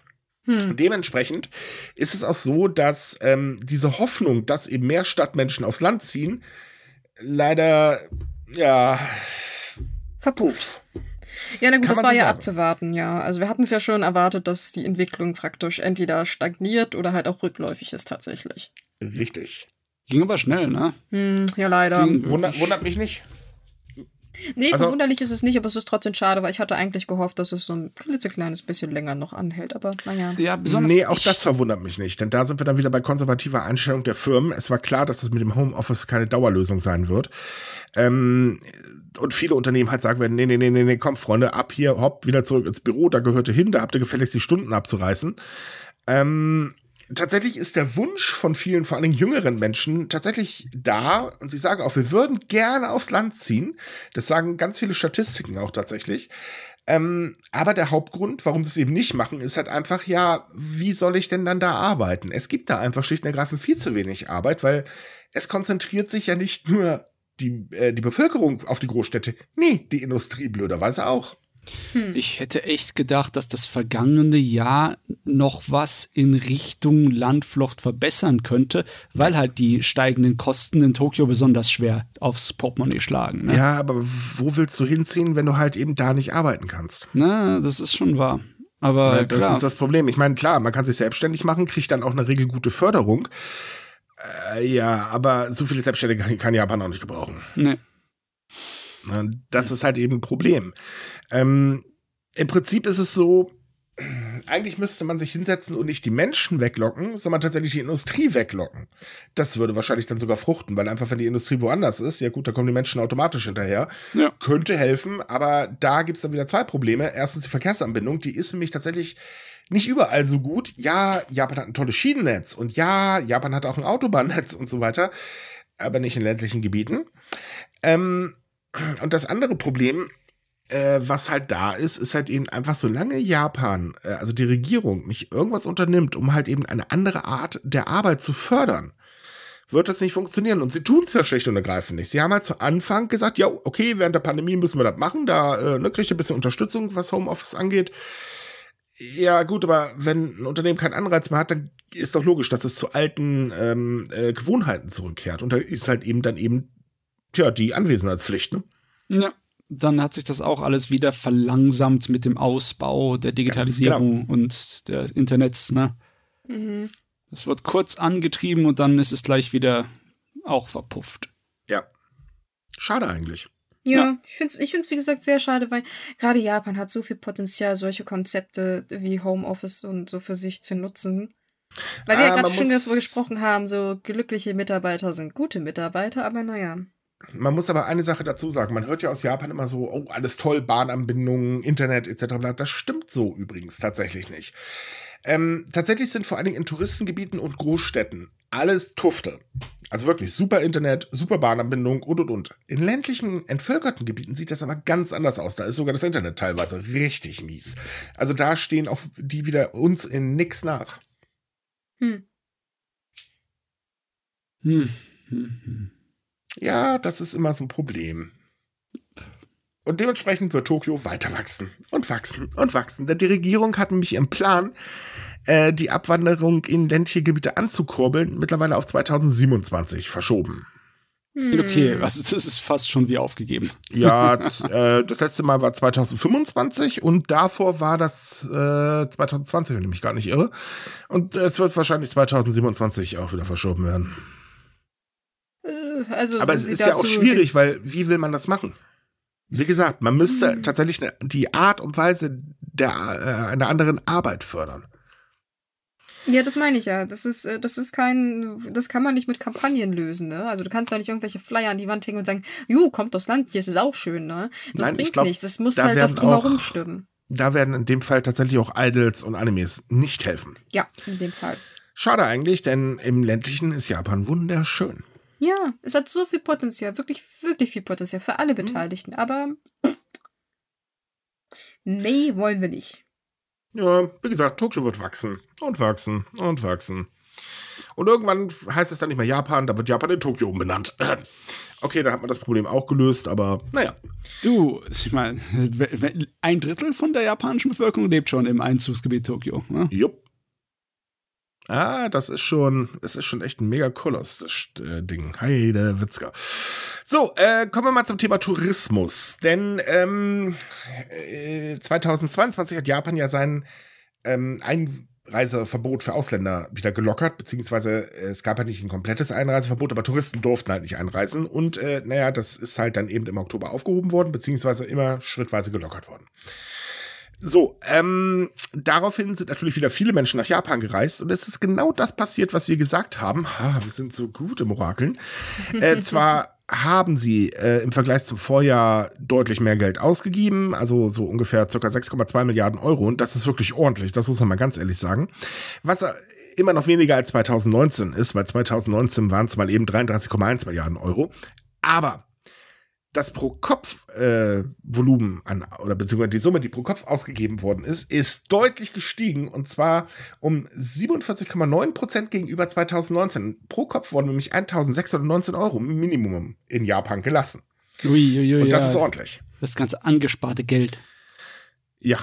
Hm. Dementsprechend ist es auch so, dass ähm, diese Hoffnung, dass eben mehr Stadtmenschen aufs Land ziehen, leider, ja, verpufft. Ja, na gut, Kann das war so ja sagen. abzuwarten, ja. Also wir hatten es ja schon erwartet, dass die Entwicklung praktisch entweder stagniert oder halt auch rückläufig ist tatsächlich. Richtig. Ging aber schnell, ne? Hm, ja, leider. Ging- Wundert, wundert mich nicht. Nee, Also- verwunderlich ist es nicht, aber es ist trotzdem schade, weil ich hatte eigentlich gehofft, dass es so ein klitzekleines bisschen länger noch anhält. Aber naja. Ja, besonders. Nee, auch ich- das verwundert mich nicht, denn da sind wir dann wieder bei konservativer Einstellung der Firmen. Es war klar, dass das mit dem Homeoffice keine Dauerlösung sein wird. Ähm, und viele Unternehmen halt sagen werden, nee, nee, nee, nee, nee, komm, Freunde, ab hier, hopp, wieder zurück ins Büro, da gehört ihr hin, da habt ihr gefälligst die Stunden abzureißen. Ähm, tatsächlich ist der Wunsch von vielen, vor allem jüngeren Menschen, tatsächlich da und sie sagen auch, wir würden gerne aufs Land ziehen. Das sagen ganz viele Statistiken auch tatsächlich. Ähm, aber der Hauptgrund, warum sie es eben nicht machen, ist halt einfach, ja, wie soll ich denn dann da arbeiten? Es gibt da einfach schlicht und ergreifend viel zu wenig Arbeit, weil es konzentriert sich ja nicht nur die, äh, die Bevölkerung auf die Großstädte, nee, die Industrie blöderweise auch. Ich hätte echt gedacht, dass das vergangene Jahr noch was in Richtung Landflucht verbessern könnte, weil halt die steigenden Kosten in Tokio besonders schwer aufs Portemonnaie schlagen. Ne? Ja, aber wo willst du hinziehen, wenn du halt eben da nicht arbeiten kannst? Na, das ist schon wahr. Aber Ja, das klar. ist das Problem. Ich meine, klar, man kann sich selbstständig machen, kriegt dann auch eine regelgute Förderung. Äh, ja, aber so viele Selbstständige kann, Japan auch nicht gebrauchen. nee. Das ist halt eben ein Problem. Ähm, Im Prinzip ist es so, eigentlich müsste man sich hinsetzen und nicht die Menschen weglocken, sondern tatsächlich die Industrie weglocken. Das würde wahrscheinlich dann sogar fruchten, weil einfach, wenn die Industrie woanders ist, ja gut, da kommen die Menschen automatisch hinterher. Ja. Könnte helfen, aber da gibt es dann wieder zwei Probleme. Erstens die Verkehrsanbindung, die ist nämlich tatsächlich nicht überall so gut. Ja, Japan hat ein tolles Schienennetz und ja, Japan hat auch ein Autobahnnetz und so weiter, aber nicht in ländlichen Gebieten. Ähm, und das andere Problem, äh, was halt da ist, ist halt eben einfach, solange Japan, äh, also die Regierung, nicht irgendwas unternimmt, um halt eben eine andere Art der Arbeit zu fördern, wird das nicht funktionieren. Und sie tun es ja schlicht und ergreifend nicht. Sie haben halt zu Anfang gesagt, ja, okay, während der Pandemie müssen wir das machen, da äh, ne, kriegt ihr ein bisschen Unterstützung, was Homeoffice angeht. Ja, gut, aber wenn ein Unternehmen keinen Anreiz mehr hat, dann ist doch logisch, dass es zu alten ähm, äh, Gewohnheiten zurückkehrt. Und da ist halt eben dann eben, tja, die Anwesenheitspflicht, ne? Ja. Dann hat sich das auch alles wieder verlangsamt mit dem Ausbau der Digitalisierung und der Internets. Ne? Mhm. Es wird kurz angetrieben und dann ist es gleich wieder auch verpufft. Ja. Schade eigentlich. Ja, Ja. ich finde es, ich find's, wie gesagt, sehr schade, weil gerade Japan hat so viel Potenzial, solche Konzepte wie Homeoffice und so für sich zu nutzen. Weil wir Ah, ja gerade schon darüber gesprochen haben, so glückliche Mitarbeiter sind gute Mitarbeiter, aber naja. Man muss aber eine Sache dazu sagen. Man hört ja aus Japan immer so, oh, alles toll, Bahnanbindungen, Internet etc. Das stimmt so übrigens tatsächlich nicht. Ähm, tatsächlich sind vor allen Dingen in Touristengebieten und Großstädten alles Tufte. Also wirklich super Internet, super Bahnanbindung und und und. In ländlichen, entvölkerten Gebieten sieht das aber ganz anders aus. Da ist sogar das Internet teilweise richtig mies. Also da stehen auch die wieder uns in nix nach. Hm. Hm. Hm. hm. Ja, das ist immer so ein Problem. Und dementsprechend wird Tokio weiter wachsen und wachsen und wachsen. Denn die Regierung hat nämlich ihren Plan, äh, die Abwanderung in ländliche Gebiete anzukurbeln, mittlerweile auf 2027 verschoben. Hm. Okay, also das ist fast schon wie aufgegeben. Ja, äh, das letzte Mal war 2025 und davor war das äh, 2020, wenn ich mich gar nicht irre. Und es wird wahrscheinlich 2027 auch wieder verschoben werden. Also Aber es ist ja auch schwierig, weil wie will man das machen? Wie gesagt, man müsste Hm. tatsächlich die Art und Weise der äh, einer anderen Arbeit fördern. Ja, das meine ich ja. Das ist, äh, das ist kein, das kann man nicht mit Kampagnen lösen, ne? Also du kannst da nicht irgendwelche Flyer an die Wand hängen und sagen, ju, kommt aufs Land, hier ist es auch schön, ne? Das Nein, bringt glaub, nichts. Das muss da halt das werden auch- drumherum stimmen. Da werden in dem Fall tatsächlich auch Idols und Animes nicht helfen. Ja, in dem Fall. Schade eigentlich, denn im ländlichen ist Japan wunderschön. Ja, es hat so viel Potenzial, wirklich, wirklich viel Potenzial für alle Beteiligten, aber nee, wollen wir nicht. Ja, wie gesagt, Tokio wird wachsen und wachsen und wachsen. Und irgendwann heißt es dann nicht mehr Japan, da wird Japan in Tokio umbenannt. Okay, dann hat man das Problem auch gelöst, aber naja. Du, ich meine, ein Drittel von der japanischen Bevölkerung lebt schon im Einzugsgebiet Tokio. Ne? Jupp. Ah, das ist schon, es ist schon echt ein mega Koloss, das äh, Ding. Heide Witzka. So, äh, kommen wir mal zum Thema Tourismus. Denn ähm, äh, 2022 hat Japan ja seinen ähm, Einreiseverbot für Ausländer wieder gelockert, beziehungsweise äh, es gab ja nicht ein komplettes Einreiseverbot, aber Touristen durften halt nicht einreisen. Und äh, naja, das ist halt dann eben im Oktober aufgehoben worden, beziehungsweise immer schrittweise gelockert worden. So, ähm, daraufhin sind natürlich wieder viele Menschen nach Japan gereist und es ist genau das passiert, was wir gesagt haben. Ha, wir sind so gute Morakeln. äh, zwar haben sie äh, im Vergleich zum Vorjahr deutlich mehr Geld ausgegeben, also so ungefähr ca. 6,2 Milliarden Euro. Und das ist wirklich ordentlich, das muss man mal ganz ehrlich sagen. Was immer noch weniger als 2019 ist, weil 2019 waren es mal eben 33,1 Milliarden Euro. Aber das Pro-Kopf-Volumen äh, an, oder beziehungsweise die Summe, die pro Kopf ausgegeben worden ist, ist deutlich gestiegen und zwar um 47,9 Prozent gegenüber 2019. Pro Kopf wurden nämlich 1619 Euro Minimum in Japan gelassen. Ui, ui, ui, und das ja. ist ordentlich. Das ganze angesparte Geld. Ja,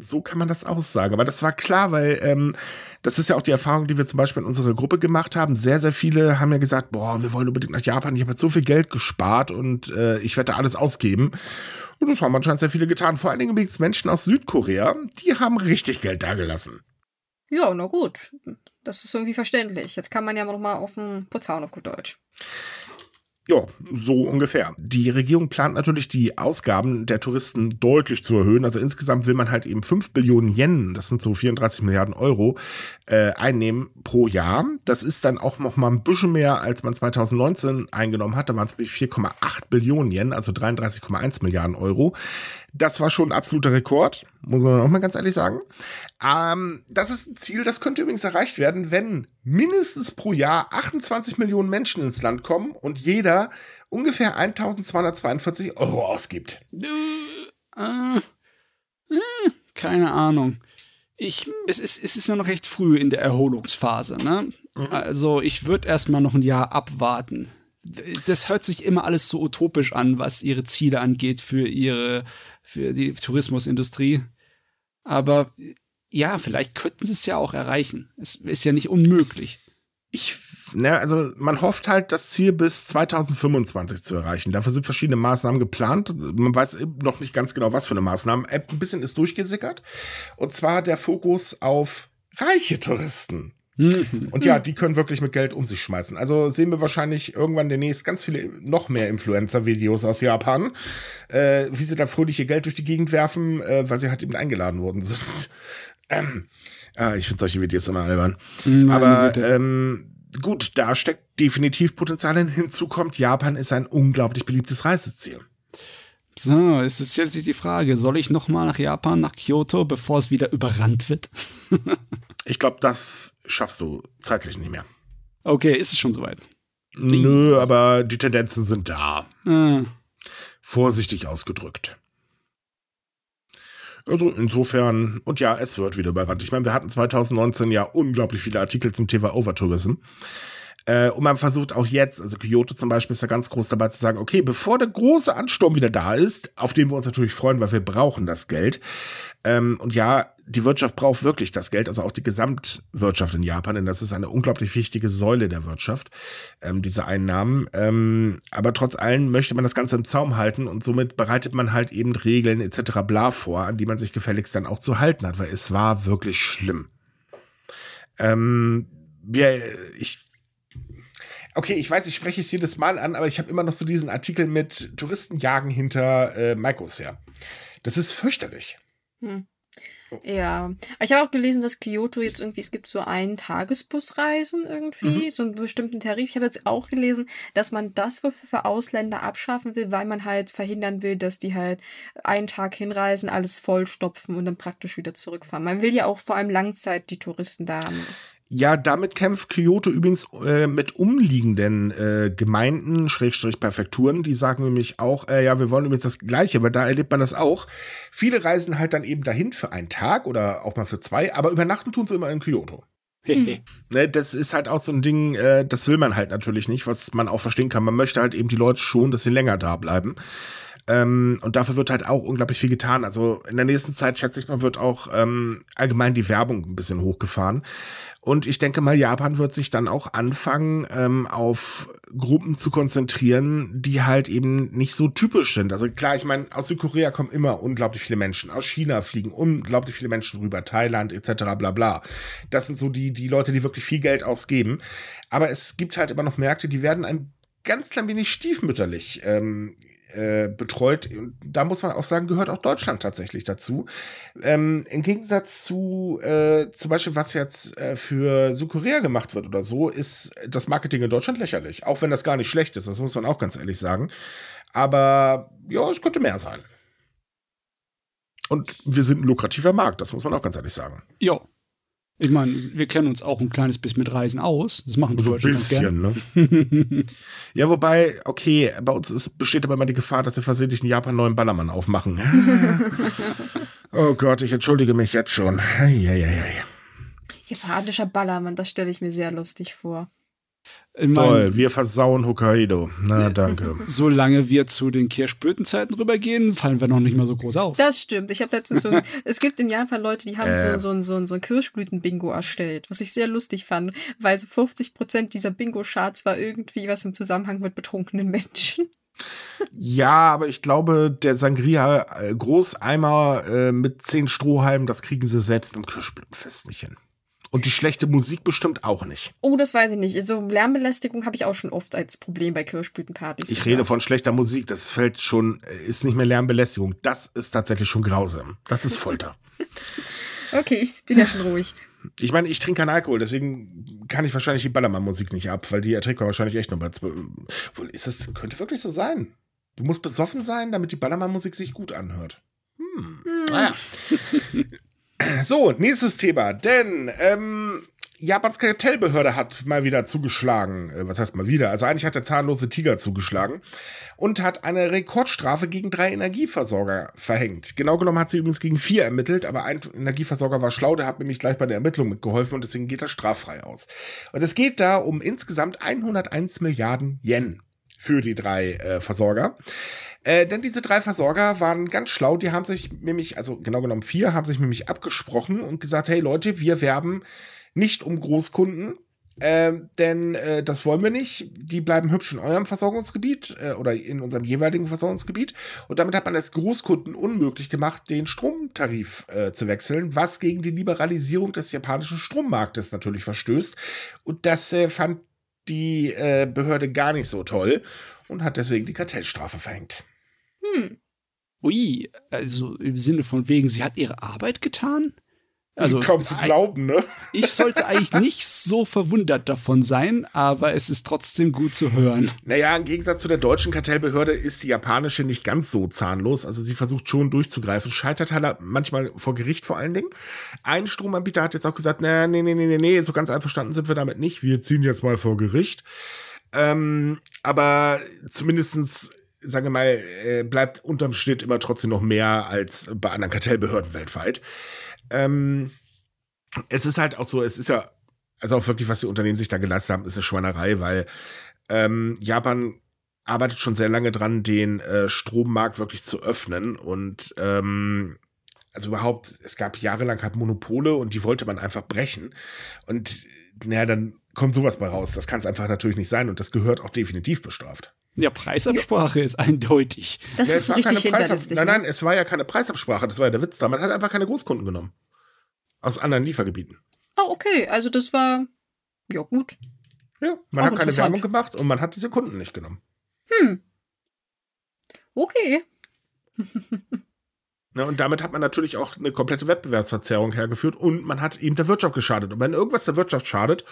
so kann man das aussagen. Aber das war klar, weil ähm, das ist ja auch die Erfahrung, die wir zum Beispiel in unserer Gruppe gemacht haben. Sehr, sehr viele haben ja gesagt, boah, wir wollen unbedingt nach Japan. Ich habe jetzt so viel Geld gespart und äh, ich werde alles ausgeben. Und das haben anscheinend sehr viele getan. Vor allen Dingen übrigens Menschen aus Südkorea, die haben richtig Geld dagelassen. Ja, na gut. Das ist irgendwie verständlich. Jetzt kann man ja noch mal auf den Putz hauen auf gut Deutsch. Ja, so ungefähr. Die Regierung plant natürlich die Ausgaben der Touristen deutlich zu erhöhen. Also insgesamt will man halt eben 5 Billionen Yen, das sind so 34 Milliarden Euro, äh, einnehmen pro Jahr. Das ist dann auch noch mal ein bisschen mehr, als man 2019 eingenommen hat. Da waren es 4,8 Billionen Yen, also 33,1 Milliarden Euro. Das war schon ein absoluter Rekord, muss man auch mal ganz ehrlich sagen. Ähm, das ist ein Ziel, das könnte übrigens erreicht werden, wenn mindestens pro Jahr 28 Millionen Menschen ins Land kommen und jeder ungefähr 1242 Euro ausgibt. Äh, äh, keine Ahnung. Ich, es, ist, es ist ja noch recht früh in der Erholungsphase. Ne? Mhm. Also ich würde erstmal noch ein Jahr abwarten das hört sich immer alles so utopisch an, was ihre Ziele angeht für ihre, für die Tourismusindustrie. Aber ja, vielleicht könnten sie es ja auch erreichen. Es ist ja nicht unmöglich. Ich, ne, also man hofft halt, das Ziel bis 2025 zu erreichen. Dafür sind verschiedene Maßnahmen geplant. Man weiß noch nicht ganz genau, was für eine Maßnahmen. Ein bisschen ist durchgesickert. Und zwar der Fokus auf reiche Touristen. Mhm. Und ja, die können wirklich mit Geld um sich schmeißen. Also sehen wir wahrscheinlich irgendwann demnächst ganz viele, noch mehr Influencer-Videos aus Japan, äh, wie sie da fröhlich ihr Geld durch die Gegend werfen, äh, weil sie halt eben eingeladen worden sind. ähm, äh, ich finde solche Videos immer albern. Meine Aber ähm, gut, da steckt definitiv Potenzial hin. Hinzu kommt, Japan ist ein unglaublich beliebtes Reiseziel. So, es ist jetzt die Frage, soll ich noch mal nach Japan, nach Kyoto, bevor es wieder überrannt wird? ich glaube, das schaffst du zeitlich nicht mehr. Okay, ist es schon soweit? Nö, aber die Tendenzen sind da. Ah. Vorsichtig ausgedrückt. Also insofern, und ja, es wird wieder überrannt. Ich meine, wir hatten 2019 ja unglaublich viele Artikel zum Thema Overtourism. Äh, und man versucht auch jetzt, also Kyoto zum Beispiel ist ja ganz groß dabei zu sagen, okay, bevor der große Ansturm wieder da ist, auf den wir uns natürlich freuen, weil wir brauchen das Geld. Ähm, und ja, die Wirtschaft braucht wirklich das Geld, also auch die Gesamtwirtschaft in Japan, denn das ist eine unglaublich wichtige Säule der Wirtschaft, ähm, diese Einnahmen. Ähm, aber trotz allem möchte man das Ganze im Zaum halten und somit bereitet man halt eben Regeln etc. bla vor, an die man sich gefälligst dann auch zu halten hat, weil es war wirklich schlimm. Ähm, wir, ich okay, ich weiß, ich spreche es jedes Mal an, aber ich habe immer noch so diesen Artikel mit Touristenjagen hinter äh, Maikos her. Das ist fürchterlich. Hm. Ja, ich habe auch gelesen, dass Kyoto jetzt irgendwie, es gibt so ein Tagesbusreisen irgendwie, mhm. so einen bestimmten Tarif. Ich habe jetzt auch gelesen, dass man das für, für Ausländer abschaffen will, weil man halt verhindern will, dass die halt einen Tag hinreisen, alles vollstopfen und dann praktisch wieder zurückfahren. Man will ja auch vor allem Langzeit die Touristen da haben. Ja, damit kämpft Kyoto übrigens äh, mit umliegenden äh, Gemeinden, Schrägstrich Präfekturen, die sagen nämlich auch, äh, ja, wir wollen übrigens das Gleiche, weil da erlebt man das auch. Viele reisen halt dann eben dahin für einen Tag oder auch mal für zwei, aber übernachten tun sie immer in Kyoto. Hm. ne, das ist halt auch so ein Ding, äh, das will man halt natürlich nicht, was man auch verstehen kann. Man möchte halt eben die Leute schon, dass sie länger da bleiben. Ähm, und dafür wird halt auch unglaublich viel getan. Also in der nächsten Zeit, schätze ich mal, wird auch ähm, allgemein die Werbung ein bisschen hochgefahren. Und ich denke mal, Japan wird sich dann auch anfangen, ähm, auf Gruppen zu konzentrieren, die halt eben nicht so typisch sind. Also klar, ich meine, aus Südkorea kommen immer unglaublich viele Menschen. Aus China fliegen unglaublich viele Menschen rüber, Thailand etc. bla bla. Das sind so die, die Leute, die wirklich viel Geld ausgeben. Aber es gibt halt immer noch Märkte, die werden ein ganz klein wenig stiefmütterlich ähm, äh, betreut. Und da muss man auch sagen, gehört auch Deutschland tatsächlich dazu. Ähm, Im Gegensatz zu äh, zum Beispiel, was jetzt äh, für Südkorea gemacht wird oder so, ist das Marketing in Deutschland lächerlich. Auch wenn das gar nicht schlecht ist, das muss man auch ganz ehrlich sagen. Aber ja, es könnte mehr sein. Und wir sind ein lukrativer Markt, das muss man auch ganz ehrlich sagen. Ja, ich meine, wir kennen uns auch ein kleines bisschen mit Reisen aus. Das machen wir so ein bisschen, ne? ja, wobei, okay, bei uns ist, besteht aber immer die Gefahr, dass wir versehentlich in Japan einen neuen Ballermann aufmachen. oh Gott, ich entschuldige mich jetzt schon. Japanischer Ballermann, das stelle ich mir sehr lustig vor. Toll, wir versauen Hokkaido. Na, danke. Solange wir zu den Kirschblütenzeiten rübergehen, fallen wir noch nicht mal so groß auf. Das stimmt. Ich habe letztens so, es gibt in Japan Leute, die haben äh. so, so, so, so ein Kirschblüten-Bingo erstellt, was ich sehr lustig fand, weil so 50 Prozent dieser Bingo-Charts war irgendwie was im Zusammenhang mit betrunkenen Menschen. Ja, aber ich glaube, der Sangria äh, Großeimer äh, mit zehn Strohhalmen, das kriegen sie selbst im Kirschblütenfest nicht hin. Und die schlechte Musik bestimmt auch nicht. Oh, das weiß ich nicht. So also Lärmbelästigung habe ich auch schon oft als Problem bei Kirschblütenpartys. Ich gehört. rede von schlechter Musik. Das fällt schon, ist nicht mehr Lärmbelästigung. Das ist tatsächlich schon grausam. Das ist Folter. okay, ich bin ja schon ruhig. Ich meine, ich trinke keinen Alkohol, deswegen kann ich wahrscheinlich die Ballermann-Musik nicht ab, weil die erträgt man wahrscheinlich echt nur bei zwei. Ist das, könnte wirklich so sein. Du musst besoffen sein, damit die Ballermann-Musik sich gut anhört. Hm. hm. Naja. So, nächstes Thema. Denn ähm, Japans Kartellbehörde hat mal wieder zugeschlagen. Äh, was heißt mal wieder? Also eigentlich hat der zahnlose Tiger zugeschlagen und hat eine Rekordstrafe gegen drei Energieversorger verhängt. Genau genommen hat sie übrigens gegen vier ermittelt, aber ein Energieversorger war schlau, der hat nämlich gleich bei der Ermittlung mitgeholfen und deswegen geht er straffrei aus. Und es geht da um insgesamt 101 Milliarden Yen für die drei äh, Versorger. Äh, denn diese drei Versorger waren ganz schlau, die haben sich nämlich, also genau genommen vier, haben sich nämlich abgesprochen und gesagt, hey Leute, wir werben nicht um Großkunden, äh, denn äh, das wollen wir nicht. Die bleiben hübsch in eurem Versorgungsgebiet äh, oder in unserem jeweiligen Versorgungsgebiet. Und damit hat man es Großkunden unmöglich gemacht, den Stromtarif äh, zu wechseln, was gegen die Liberalisierung des japanischen Strommarktes natürlich verstößt. Und das äh, fand die Behörde gar nicht so toll und hat deswegen die Kartellstrafe verhängt. Hm. Ui, also im Sinne von wegen, sie hat ihre Arbeit getan? Also kaum zu glauben, ne? Ich sollte eigentlich nicht so verwundert davon sein, aber es ist trotzdem gut zu hören. Naja, im Gegensatz zu der deutschen Kartellbehörde ist die japanische nicht ganz so zahnlos. Also sie versucht schon durchzugreifen, scheitert halt manchmal vor Gericht vor allen Dingen. Ein Stromanbieter hat jetzt auch gesagt, nee, nee, nee, nee, nee, so ganz einverstanden sind wir damit nicht. Wir ziehen jetzt mal vor Gericht. Ähm, aber zumindestens sage mal, äh, bleibt unterm Schnitt immer trotzdem noch mehr als bei anderen Kartellbehörden weltweit. Ähm, es ist halt auch so, es ist ja, also auch wirklich, was die Unternehmen sich da geleistet haben, ist eine Schweinerei, weil ähm, Japan arbeitet schon sehr lange dran, den äh, Strommarkt wirklich zu öffnen und ähm, also überhaupt, es gab jahrelang halt Monopole und die wollte man einfach brechen. Und naja, dann kommt sowas bei raus. Das kann es einfach natürlich nicht sein und das gehört auch definitiv bestraft. Ja, Preisabsprache ist eindeutig. Das ja, ist richtig hinterlistig. Nein, nein, ne? es war ja keine Preisabsprache, das war ja der Witz da. Man hat einfach keine Großkunden genommen. Aus anderen Liefergebieten. Ah, okay, also das war ja gut. Ja, man Auch hat keine Werbung gemacht und man hat diese Kunden nicht genommen. Hm. Okay. Ne, und damit hat man natürlich auch eine komplette Wettbewerbsverzerrung hergeführt und man hat eben der Wirtschaft geschadet. Und wenn irgendwas der Wirtschaft schadet,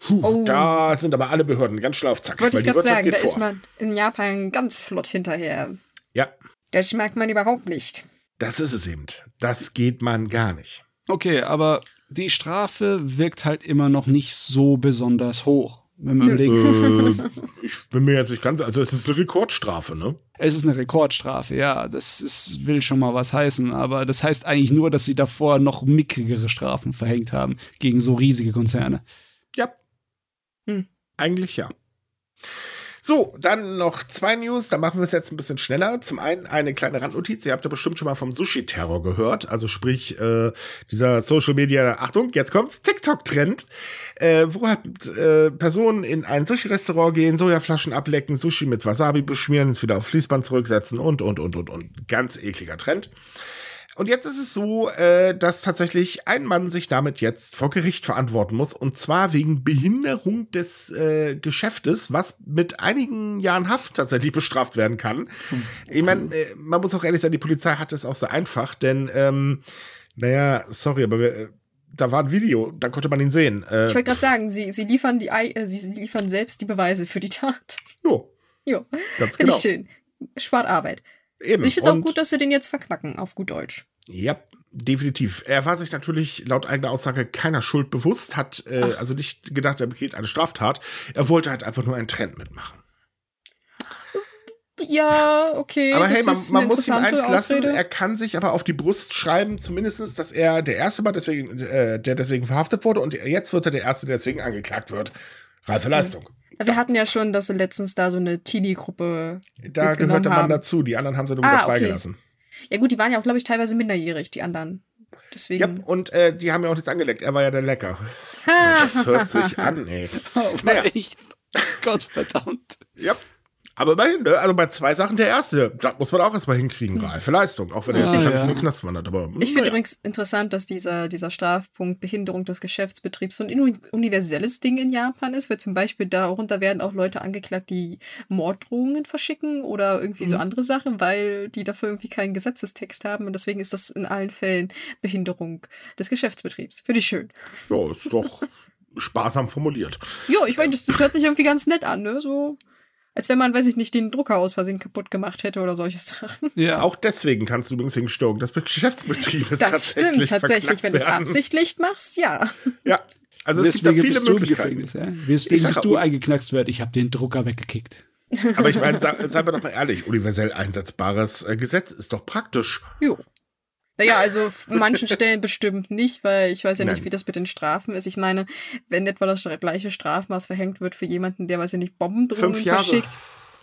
puh, oh. da sind aber alle Behörden ganz schnell auf Zack. Wollte ich gerade sagen, da vor. ist man in Japan ganz flott hinterher. Ja. Das mag man überhaupt nicht. Das ist es eben. Das geht man gar nicht. Okay, aber die Strafe wirkt halt immer noch nicht so besonders hoch. Wenn man überlegt. Äh, ich bin mir jetzt nicht ganz, also es ist eine Rekordstrafe, ne? Es ist eine Rekordstrafe, ja. Das ist, will schon mal was heißen. Aber das heißt eigentlich nur, dass sie davor noch mickrigere Strafen verhängt haben gegen so riesige Konzerne. Ja. Hm. Eigentlich ja. So, dann noch zwei News, da machen wir es jetzt ein bisschen schneller. Zum einen eine kleine Randnotiz, ihr habt ja bestimmt schon mal vom Sushi-Terror gehört, also sprich äh, dieser Social Media, Achtung, jetzt kommt's, TikTok-Trend, äh, wo halt äh, Personen in ein Sushi-Restaurant gehen, Sojaflaschen ablecken, Sushi mit Wasabi beschmieren, es wieder auf Fließband zurücksetzen und, und, und, und, und. Ganz ekliger Trend. Und jetzt ist es so, äh, dass tatsächlich ein Mann sich damit jetzt vor Gericht verantworten muss. Und zwar wegen Behinderung des äh, Geschäftes, was mit einigen Jahren Haft tatsächlich bestraft werden kann. Ich meine, äh, man muss auch ehrlich sein, die Polizei hat es auch so einfach, denn, ähm, naja, sorry, aber wir, äh, da war ein Video, da konnte man ihn sehen. Äh, Ich wollte gerade sagen, sie, sie liefern die äh, sie liefern selbst die Beweise für die Tat. jo, Jo, ganz finde genau. ich schön. Spart Arbeit. Eben. Ich finde es auch gut, dass sie den jetzt verknacken, auf gut Deutsch. Ja, definitiv. Er war sich natürlich laut eigener Aussage keiner Schuld bewusst, hat äh, Ach. also nicht gedacht, er begeht eine Straftat. Er wollte halt einfach nur einen Trend mitmachen. Ja, okay. Aber hey, man, man muss ihm eins lassen, Ausrede. er kann sich aber auf die Brust schreiben, zumindestens, dass er der Erste war, deswegen, äh, der deswegen verhaftet wurde und jetzt wird er der Erste, der deswegen angeklagt wird. Reife Leistung. Wir hatten ja schon, dass sie letztens da so eine Teenie-Gruppe. Da mitgenommen gehört der Mann haben. dazu, die anderen haben sie nur Ah, wieder okay. freigelassen. Ja, gut, die waren ja auch, glaube ich, teilweise minderjährig, die anderen. Deswegen. Ja, und äh, die haben ja auch nichts angeleckt, er war ja der Lecker. Das hört sich an, ey. Oh, Naja. echt. Gott verdammt. Ja. Aber immerhin, ne? also bei zwei Sachen der Erste. Das muss man auch erstmal hinkriegen. Reife Leistung. Auch wenn er jetzt Ja, wahrscheinlich ja. in den Knast wandert. Aber, Ich finde naja. übrigens interessant, dass dieser, dieser Strafpunkt Behinderung des Geschäftsbetriebs so ein uni- universelles Ding in Japan ist, weil zum Beispiel darunter werden auch Leute angeklagt, die Morddrohungen verschicken oder irgendwie so Mhm. andere Sachen, weil die dafür irgendwie keinen Gesetzestext haben und deswegen ist das in allen Fällen Behinderung des Geschäftsbetriebs. Finde ich schön. Ja, ist doch sparsam formuliert. Jo, ich weiß, das, das hört sich irgendwie ganz nett an, ne? So, als wenn man, weiß ich nicht, den Drucker aus Versehen kaputt gemacht hätte oder solche Sachen. Ja. Auch deswegen kannst du übrigens wegen Störung des Geschäftsbetriebes Das stimmt tatsächlich, wenn du es absichtlich machst, ja. Ja, also es gibt da Deswegen viele bist du im Möglichkeiten. Gefängnis, ja? Sag bist du eingeknackst wird. Ich habe den Drucker weggekickt. Aber ich meine, sei- seien wir doch mal ehrlich, universell einsetzbares äh, Gesetz ist doch praktisch. Jo. Naja, also an manchen Stellen bestimmt nicht, weil ich weiß ja nicht, Nein. wie das mit den Strafen ist. Ich meine, wenn etwa das gleiche Strafmaß verhängt wird für jemanden, der, weiß ich nicht, Bombendrohungen verschickt.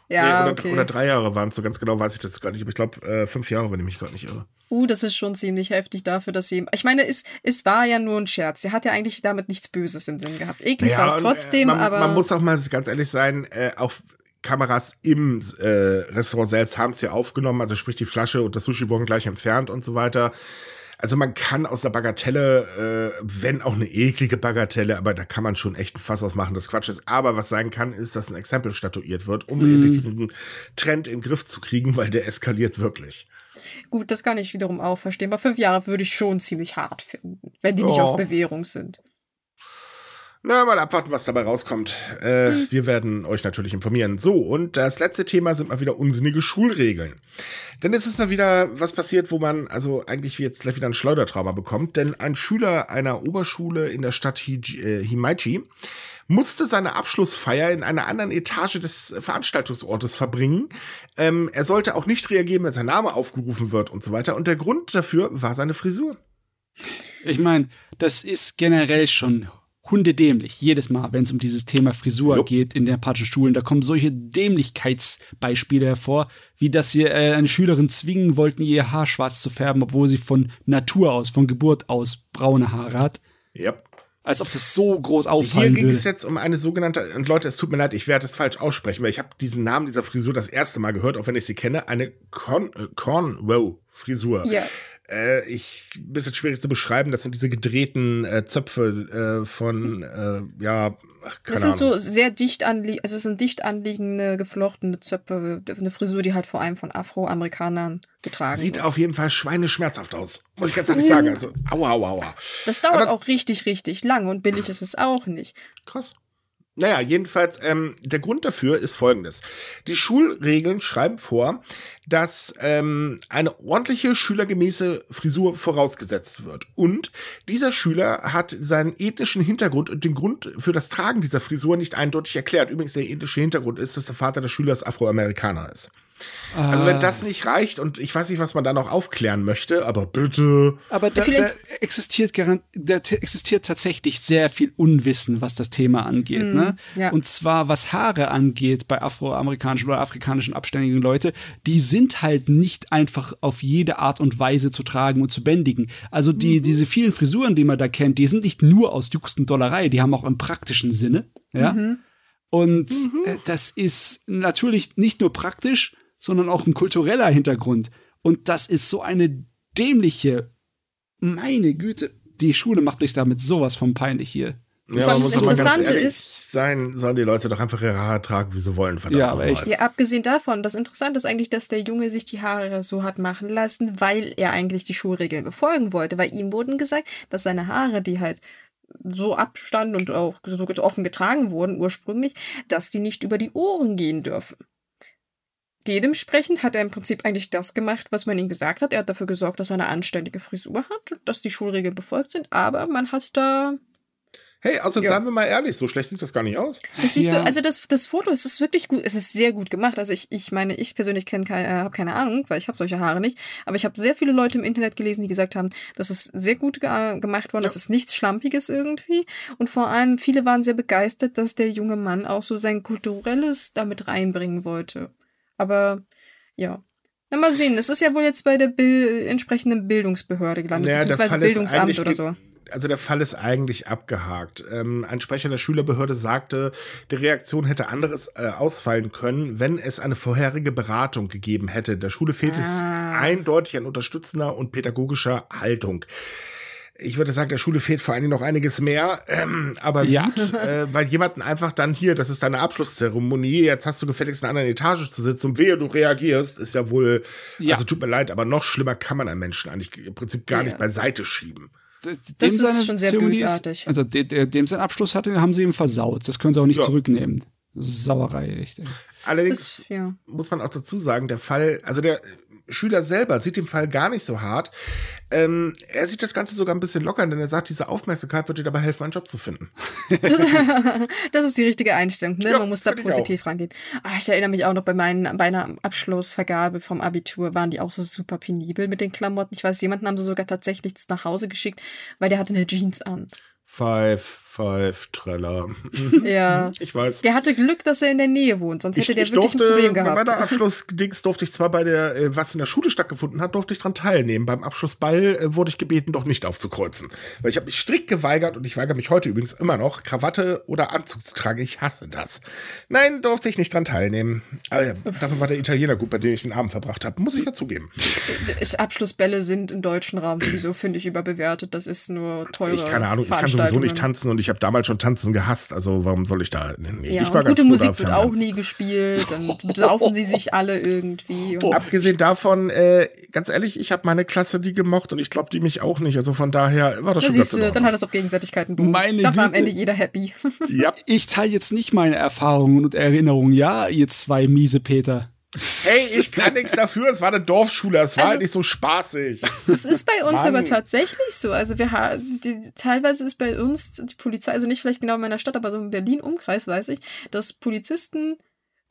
Nee, Ja, oder, okay. oder drei Jahre waren es, so ganz genau weiß ich das gar nicht. Aber ich glaube, äh, fünf Jahre, wenn ich mich gerade nicht irre. Uh, das ist schon ziemlich heftig dafür, dass sie. Ich meine, es, es war ja nur ein Scherz. Er hat ja eigentlich damit nichts Böses im Sinn gehabt. Eklig war es und, trotzdem, äh, man, aber. Man muss auch mal ganz ehrlich sein, äh, auch Kameras im äh, Restaurant selbst haben es ja aufgenommen, also sprich die Flasche und das Sushi wurden gleich entfernt und so weiter. Also man kann aus der Bagatelle, äh, wenn auch eine eklige Bagatelle, aber da kann man schon echt ein Fass ausmachen, das Quatsch ist. Aber was sein kann, ist, dass ein Exempel statuiert wird, um endlich diesen Trend in den Griff zu kriegen, weil der eskaliert wirklich. Gut, das kann ich wiederum auch verstehen. Aber fünf Jahre würde ich schon ziemlich hart finden, wenn die nicht Ja. auf Bewährung sind. Na, mal abwarten, was dabei rauskommt. Äh, Wir werden euch natürlich informieren. So, und das letzte Thema sind mal wieder unsinnige Schulregeln. Denn es ist mal wieder was passiert, wo man also eigentlich jetzt gleich wieder ein Schleudertrauma bekommt. Denn ein Schüler einer Oberschule in der Stadt Hiji, äh, Himaichi musste seine Abschlussfeier in einer anderen Etage des Veranstaltungsortes verbringen. Ähm, er sollte auch nicht reagieren, wenn sein Name aufgerufen wird und so weiter. Und der Grund dafür war seine Frisur. Ich meine, das ist generell schon hundedämlich. Jedes Mal, wenn es um dieses Thema Frisur Jo. geht in den japanischen Schulen, da kommen solche Dämlichkeitsbeispiele hervor, wie dass sie äh, eine Schülerin zwingen wollten, ihr Haar schwarz zu färben, obwohl sie von Natur aus, von Geburt aus braune Haare hat. Ja. Als ob das so groß Hier auffallen ging würde. es jetzt um eine sogenannte, und Leute, es tut mir leid, ich werde es falsch aussprechen, weil ich habe diesen Namen dieser Frisur das erste Mal gehört, auch wenn ich sie kenne, eine Corn, äh, Cornrow-Frisur. Ja. Äh, ich, ein bisschen schwierig zu beschreiben, das sind diese gedrehten äh, Zöpfe äh, von, äh, ja, ach, keine Das sind Ahnung. so sehr dicht anliegende, also es sind dicht anliegende, geflochtene Zöpfe, eine Frisur, die halt vor allem von Afroamerikanern getragen Sieht wird. auf jeden Fall schweineschmerzhaft aus, muss ich ganz ehrlich sagen. Also, aua, aua, aua. Das dauert Aber- auch richtig, richtig lang und billig ist es auch nicht. Krass. Naja, jedenfalls, ähm, der Grund dafür ist folgendes. Die Schulregeln schreiben vor, dass ähm, eine ordentliche schülergemäße Frisur vorausgesetzt wird. Und dieser Schüler hat seinen ethnischen Hintergrund und den Grund für das Tragen dieser Frisur nicht eindeutig erklärt. Übrigens, der ethnische Hintergrund ist, dass der Vater des Schülers Afroamerikaner ist. Also wenn das nicht reicht und ich weiß nicht, was man da noch aufklären möchte, aber bitte. Aber da, da existiert da existiert tatsächlich sehr viel Unwissen, was das Thema angeht. Mm, ne? Ja. Und zwar was Haare angeht bei afroamerikanischen oder afrikanischen abständigen Leute, die sind halt nicht einfach auf jede Art und Weise zu tragen und zu bändigen. Also die, mhm. diese vielen Frisuren, die man da kennt, die sind nicht nur aus Jux und Dollerei, die haben auch im praktischen Sinne. Ja. Mhm. Und mhm. Äh, das ist natürlich nicht nur praktisch, sondern auch ein kultureller Hintergrund. Und das ist so eine dämliche, meine Güte, die Schule macht dich damit sowas von peinlich hier. Ja, Was das Interessante ist, sein, sollen die Leute doch einfach ihre Haare tragen, wie sie wollen. Ja, aber echt. Ja, abgesehen davon, das Interessante ist eigentlich, dass der Junge sich die Haare so hat machen lassen, weil er eigentlich die Schulregeln befolgen wollte. Weil ihm wurden gesagt, dass seine Haare, die halt so abstanden und auch so offen getragen wurden ursprünglich, dass die nicht über die Ohren gehen dürfen. Dementsprechend hat er im Prinzip eigentlich das gemacht, was man ihm gesagt hat. Er hat dafür gesorgt, dass er eine anständige Frisur hat, dass die Schulregeln befolgt sind, aber man hat da Hey, also ja. seien wir mal ehrlich, so schlecht sieht das gar nicht aus. Das sieht, ja. Also das, das Foto es ist wirklich gut, es ist sehr gut gemacht. Also ich, ich meine, ich persönlich kenne keine, äh, habe keine Ahnung, weil ich habe solche Haare nicht. Aber ich habe sehr viele Leute im Internet gelesen, die gesagt haben, das ist sehr gut ge gemacht worden, ja. das ist nichts Schlampiges irgendwie. Und vor allem viele waren sehr begeistert, dass der junge Mann auch so sein kulturelles damit reinbringen wollte. Aber ja, na, mal sehen. Es ist ja wohl jetzt bei der Bil entsprechenden Bildungsbehörde gelandet, naja, beziehungsweise Bildungsamt oder so also der Fall ist eigentlich abgehakt. Ähm, ein Sprecher der Schülerbehörde sagte, die Reaktion hätte anderes äh, ausfallen können, wenn es eine vorherige Beratung gegeben hätte. Der Schule fehlt ah. es eindeutig an unterstützender und pädagogischer Haltung. Ich würde sagen, der Schule fehlt vor allen Dingen noch einiges mehr. Ähm, aber ja. gut, äh, weil jemanden einfach dann hier, das ist deine Abschlusszeremonie, jetzt hast du gefälligst in einer anderen Etage zu sitzen und wehe, du reagierst, ist ja wohl, ja. also tut mir leid, aber noch schlimmer kann man einen Menschen eigentlich im Prinzip gar ja. nicht beiseite schieben. Das, das ist schon sehr Theorie bösartig. Ist, also de, de, dem sein Abschluss hatte, haben sie ihm versaut. Das können sie auch nicht ja. zurücknehmen. Sauerei, echt. Allerdings das, ja. muss man auch dazu sagen, der Fall, also der Schüler selber sieht den Fall gar nicht so hart. Ähm, er sieht das Ganze sogar ein bisschen locker, denn er sagt, diese Aufmerksamkeit wird dir dabei helfen, einen Job zu finden. das ist die richtige Einstellung, ne? Ja, Man muss da positiv rangehen. Ah, ich erinnere mich auch noch bei, meinen, bei einer Abschlussvergabe vom Abitur waren die auch so super penibel mit den Klamotten. Ich weiß, jemanden haben sie sogar tatsächlich nach Hause geschickt, weil der hatte eine Jeans an. Five, five, Treller. Ja. Ich weiß. Der hatte Glück, dass er in der Nähe wohnt, sonst hätte ich, der ich wirklich durfte, ein Problem gehabt. Bei meiner Abschlussdings durfte ich zwar bei der, äh, was in der Schule stattgefunden hat, durfte ich dran teilnehmen. Beim Abschlussball äh, wurde ich gebeten, doch nicht aufzukreuzen. Weil ich habe mich strikt geweigert und ich weigere mich heute übrigens immer noch, Krawatte oder Anzug zu tragen. Ich hasse das. Nein, durfte ich nicht dran teilnehmen. Aber ja, dafür war der Italiener gut, bei dem ich den Abend verbracht habe. Muss ich ja zugeben. Abschlussbälle sind im deutschen Raum sowieso, finde ich, überbewertet. Das ist nur teuer. Ich keine Ahnung, ich kann sowieso nicht tanzen und ich habe damals schon Tanzen gehasst, also warum soll ich da? Nee, ja, ich war gute Musik wird auch nie gespielt, dann besaufen sie sich alle irgendwie. Abgesehen davon, äh, ganz ehrlich, ich habe meine Klasse die gemocht und ich glaube die mich auch nicht, also von daher war das schon siehst du, dann hat das auf Gegenseitigkeiten beruht. Meine dann war am Ende jeder happy. ja. Ich teile jetzt nicht meine Erfahrungen und Erinnerungen, ja, ihr zwei miese Peter. Hey, ich kann nichts dafür. Es war eine Dorfschule. Es war also, halt nicht so spaßig. Das ist bei uns Mann. aber tatsächlich so. Also wir haben, teilweise ist bei uns die Polizei, also nicht vielleicht genau in meiner Stadt, aber so im Berlin-Umkreis weiß ich, dass Polizisten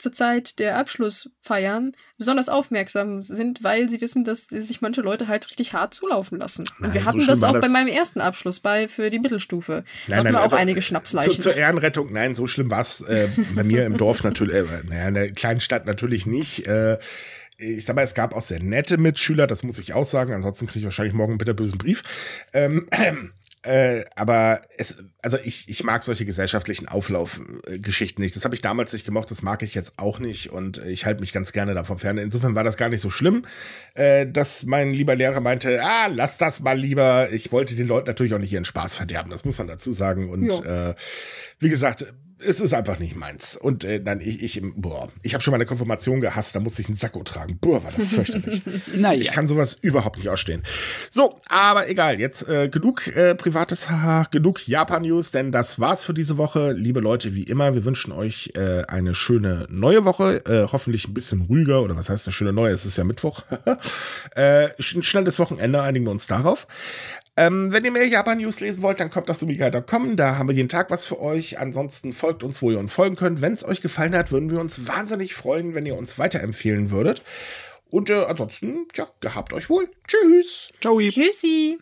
zur Zeit der Abschlussfeiern besonders aufmerksam sind, weil sie wissen, dass sich manche Leute halt richtig hart zulaufen lassen. Nein, und wir hatten so das auch das bei meinem ersten Abschluss bei für die Mittelstufe. Da hatten wir auch also, einige Schnapsleichen. Zu, zur Ehrenrettung, nein, so schlimm war es äh, bei mir im Dorf natürlich, äh, naja, in der kleinen Stadt natürlich nicht. Äh, ich sag mal, es gab auch sehr nette Mitschüler, das muss ich auch sagen. Ansonsten kriege ich wahrscheinlich morgen einen bitterbösen Brief. Ähm, äh, aber es, also ich, ich mag solche gesellschaftlichen Auflaufgeschichten nicht. Das habe ich damals nicht gemocht, das mag ich jetzt auch nicht und ich halte mich ganz gerne davon fern. Insofern war das gar nicht so schlimm, äh, dass mein lieber Lehrer meinte, ah, lass das mal lieber. Ich wollte den Leuten natürlich auch nicht ihren Spaß verderben, das muss man dazu sagen. Und äh, wie gesagt, es ist einfach nicht meins. Und äh, dann ich, ich, boah, ich habe schon meine Konfirmation gehasst, da musste ich einen Sakko tragen. Boah, war das fürchterlich. naja. Ich kann sowas überhaupt nicht ausstehen. So, aber egal, jetzt äh, genug äh, privates Haha, genug Japan-News, denn das war's für diese Woche. Liebe Leute, wie immer, wir wünschen euch äh, eine schöne neue Woche. Äh, hoffentlich ein bisschen ruhiger, oder was heißt eine schöne neue? Es ist ja Mittwoch. äh, ein schnelles Wochenende, einigen wir uns darauf. Ähm, wenn ihr mehr Japan-News lesen wollt, dann kommt auf sumikai.com. Da haben wir jeden Tag was für euch. Ansonsten folgt uns, wo ihr uns folgen könnt. Wenn es euch gefallen hat, würden wir uns wahnsinnig freuen, wenn ihr uns weiterempfehlen würdet. Und äh, ansonsten, ja, gehabt euch wohl. Tschüss. Ciao. Tschüssi.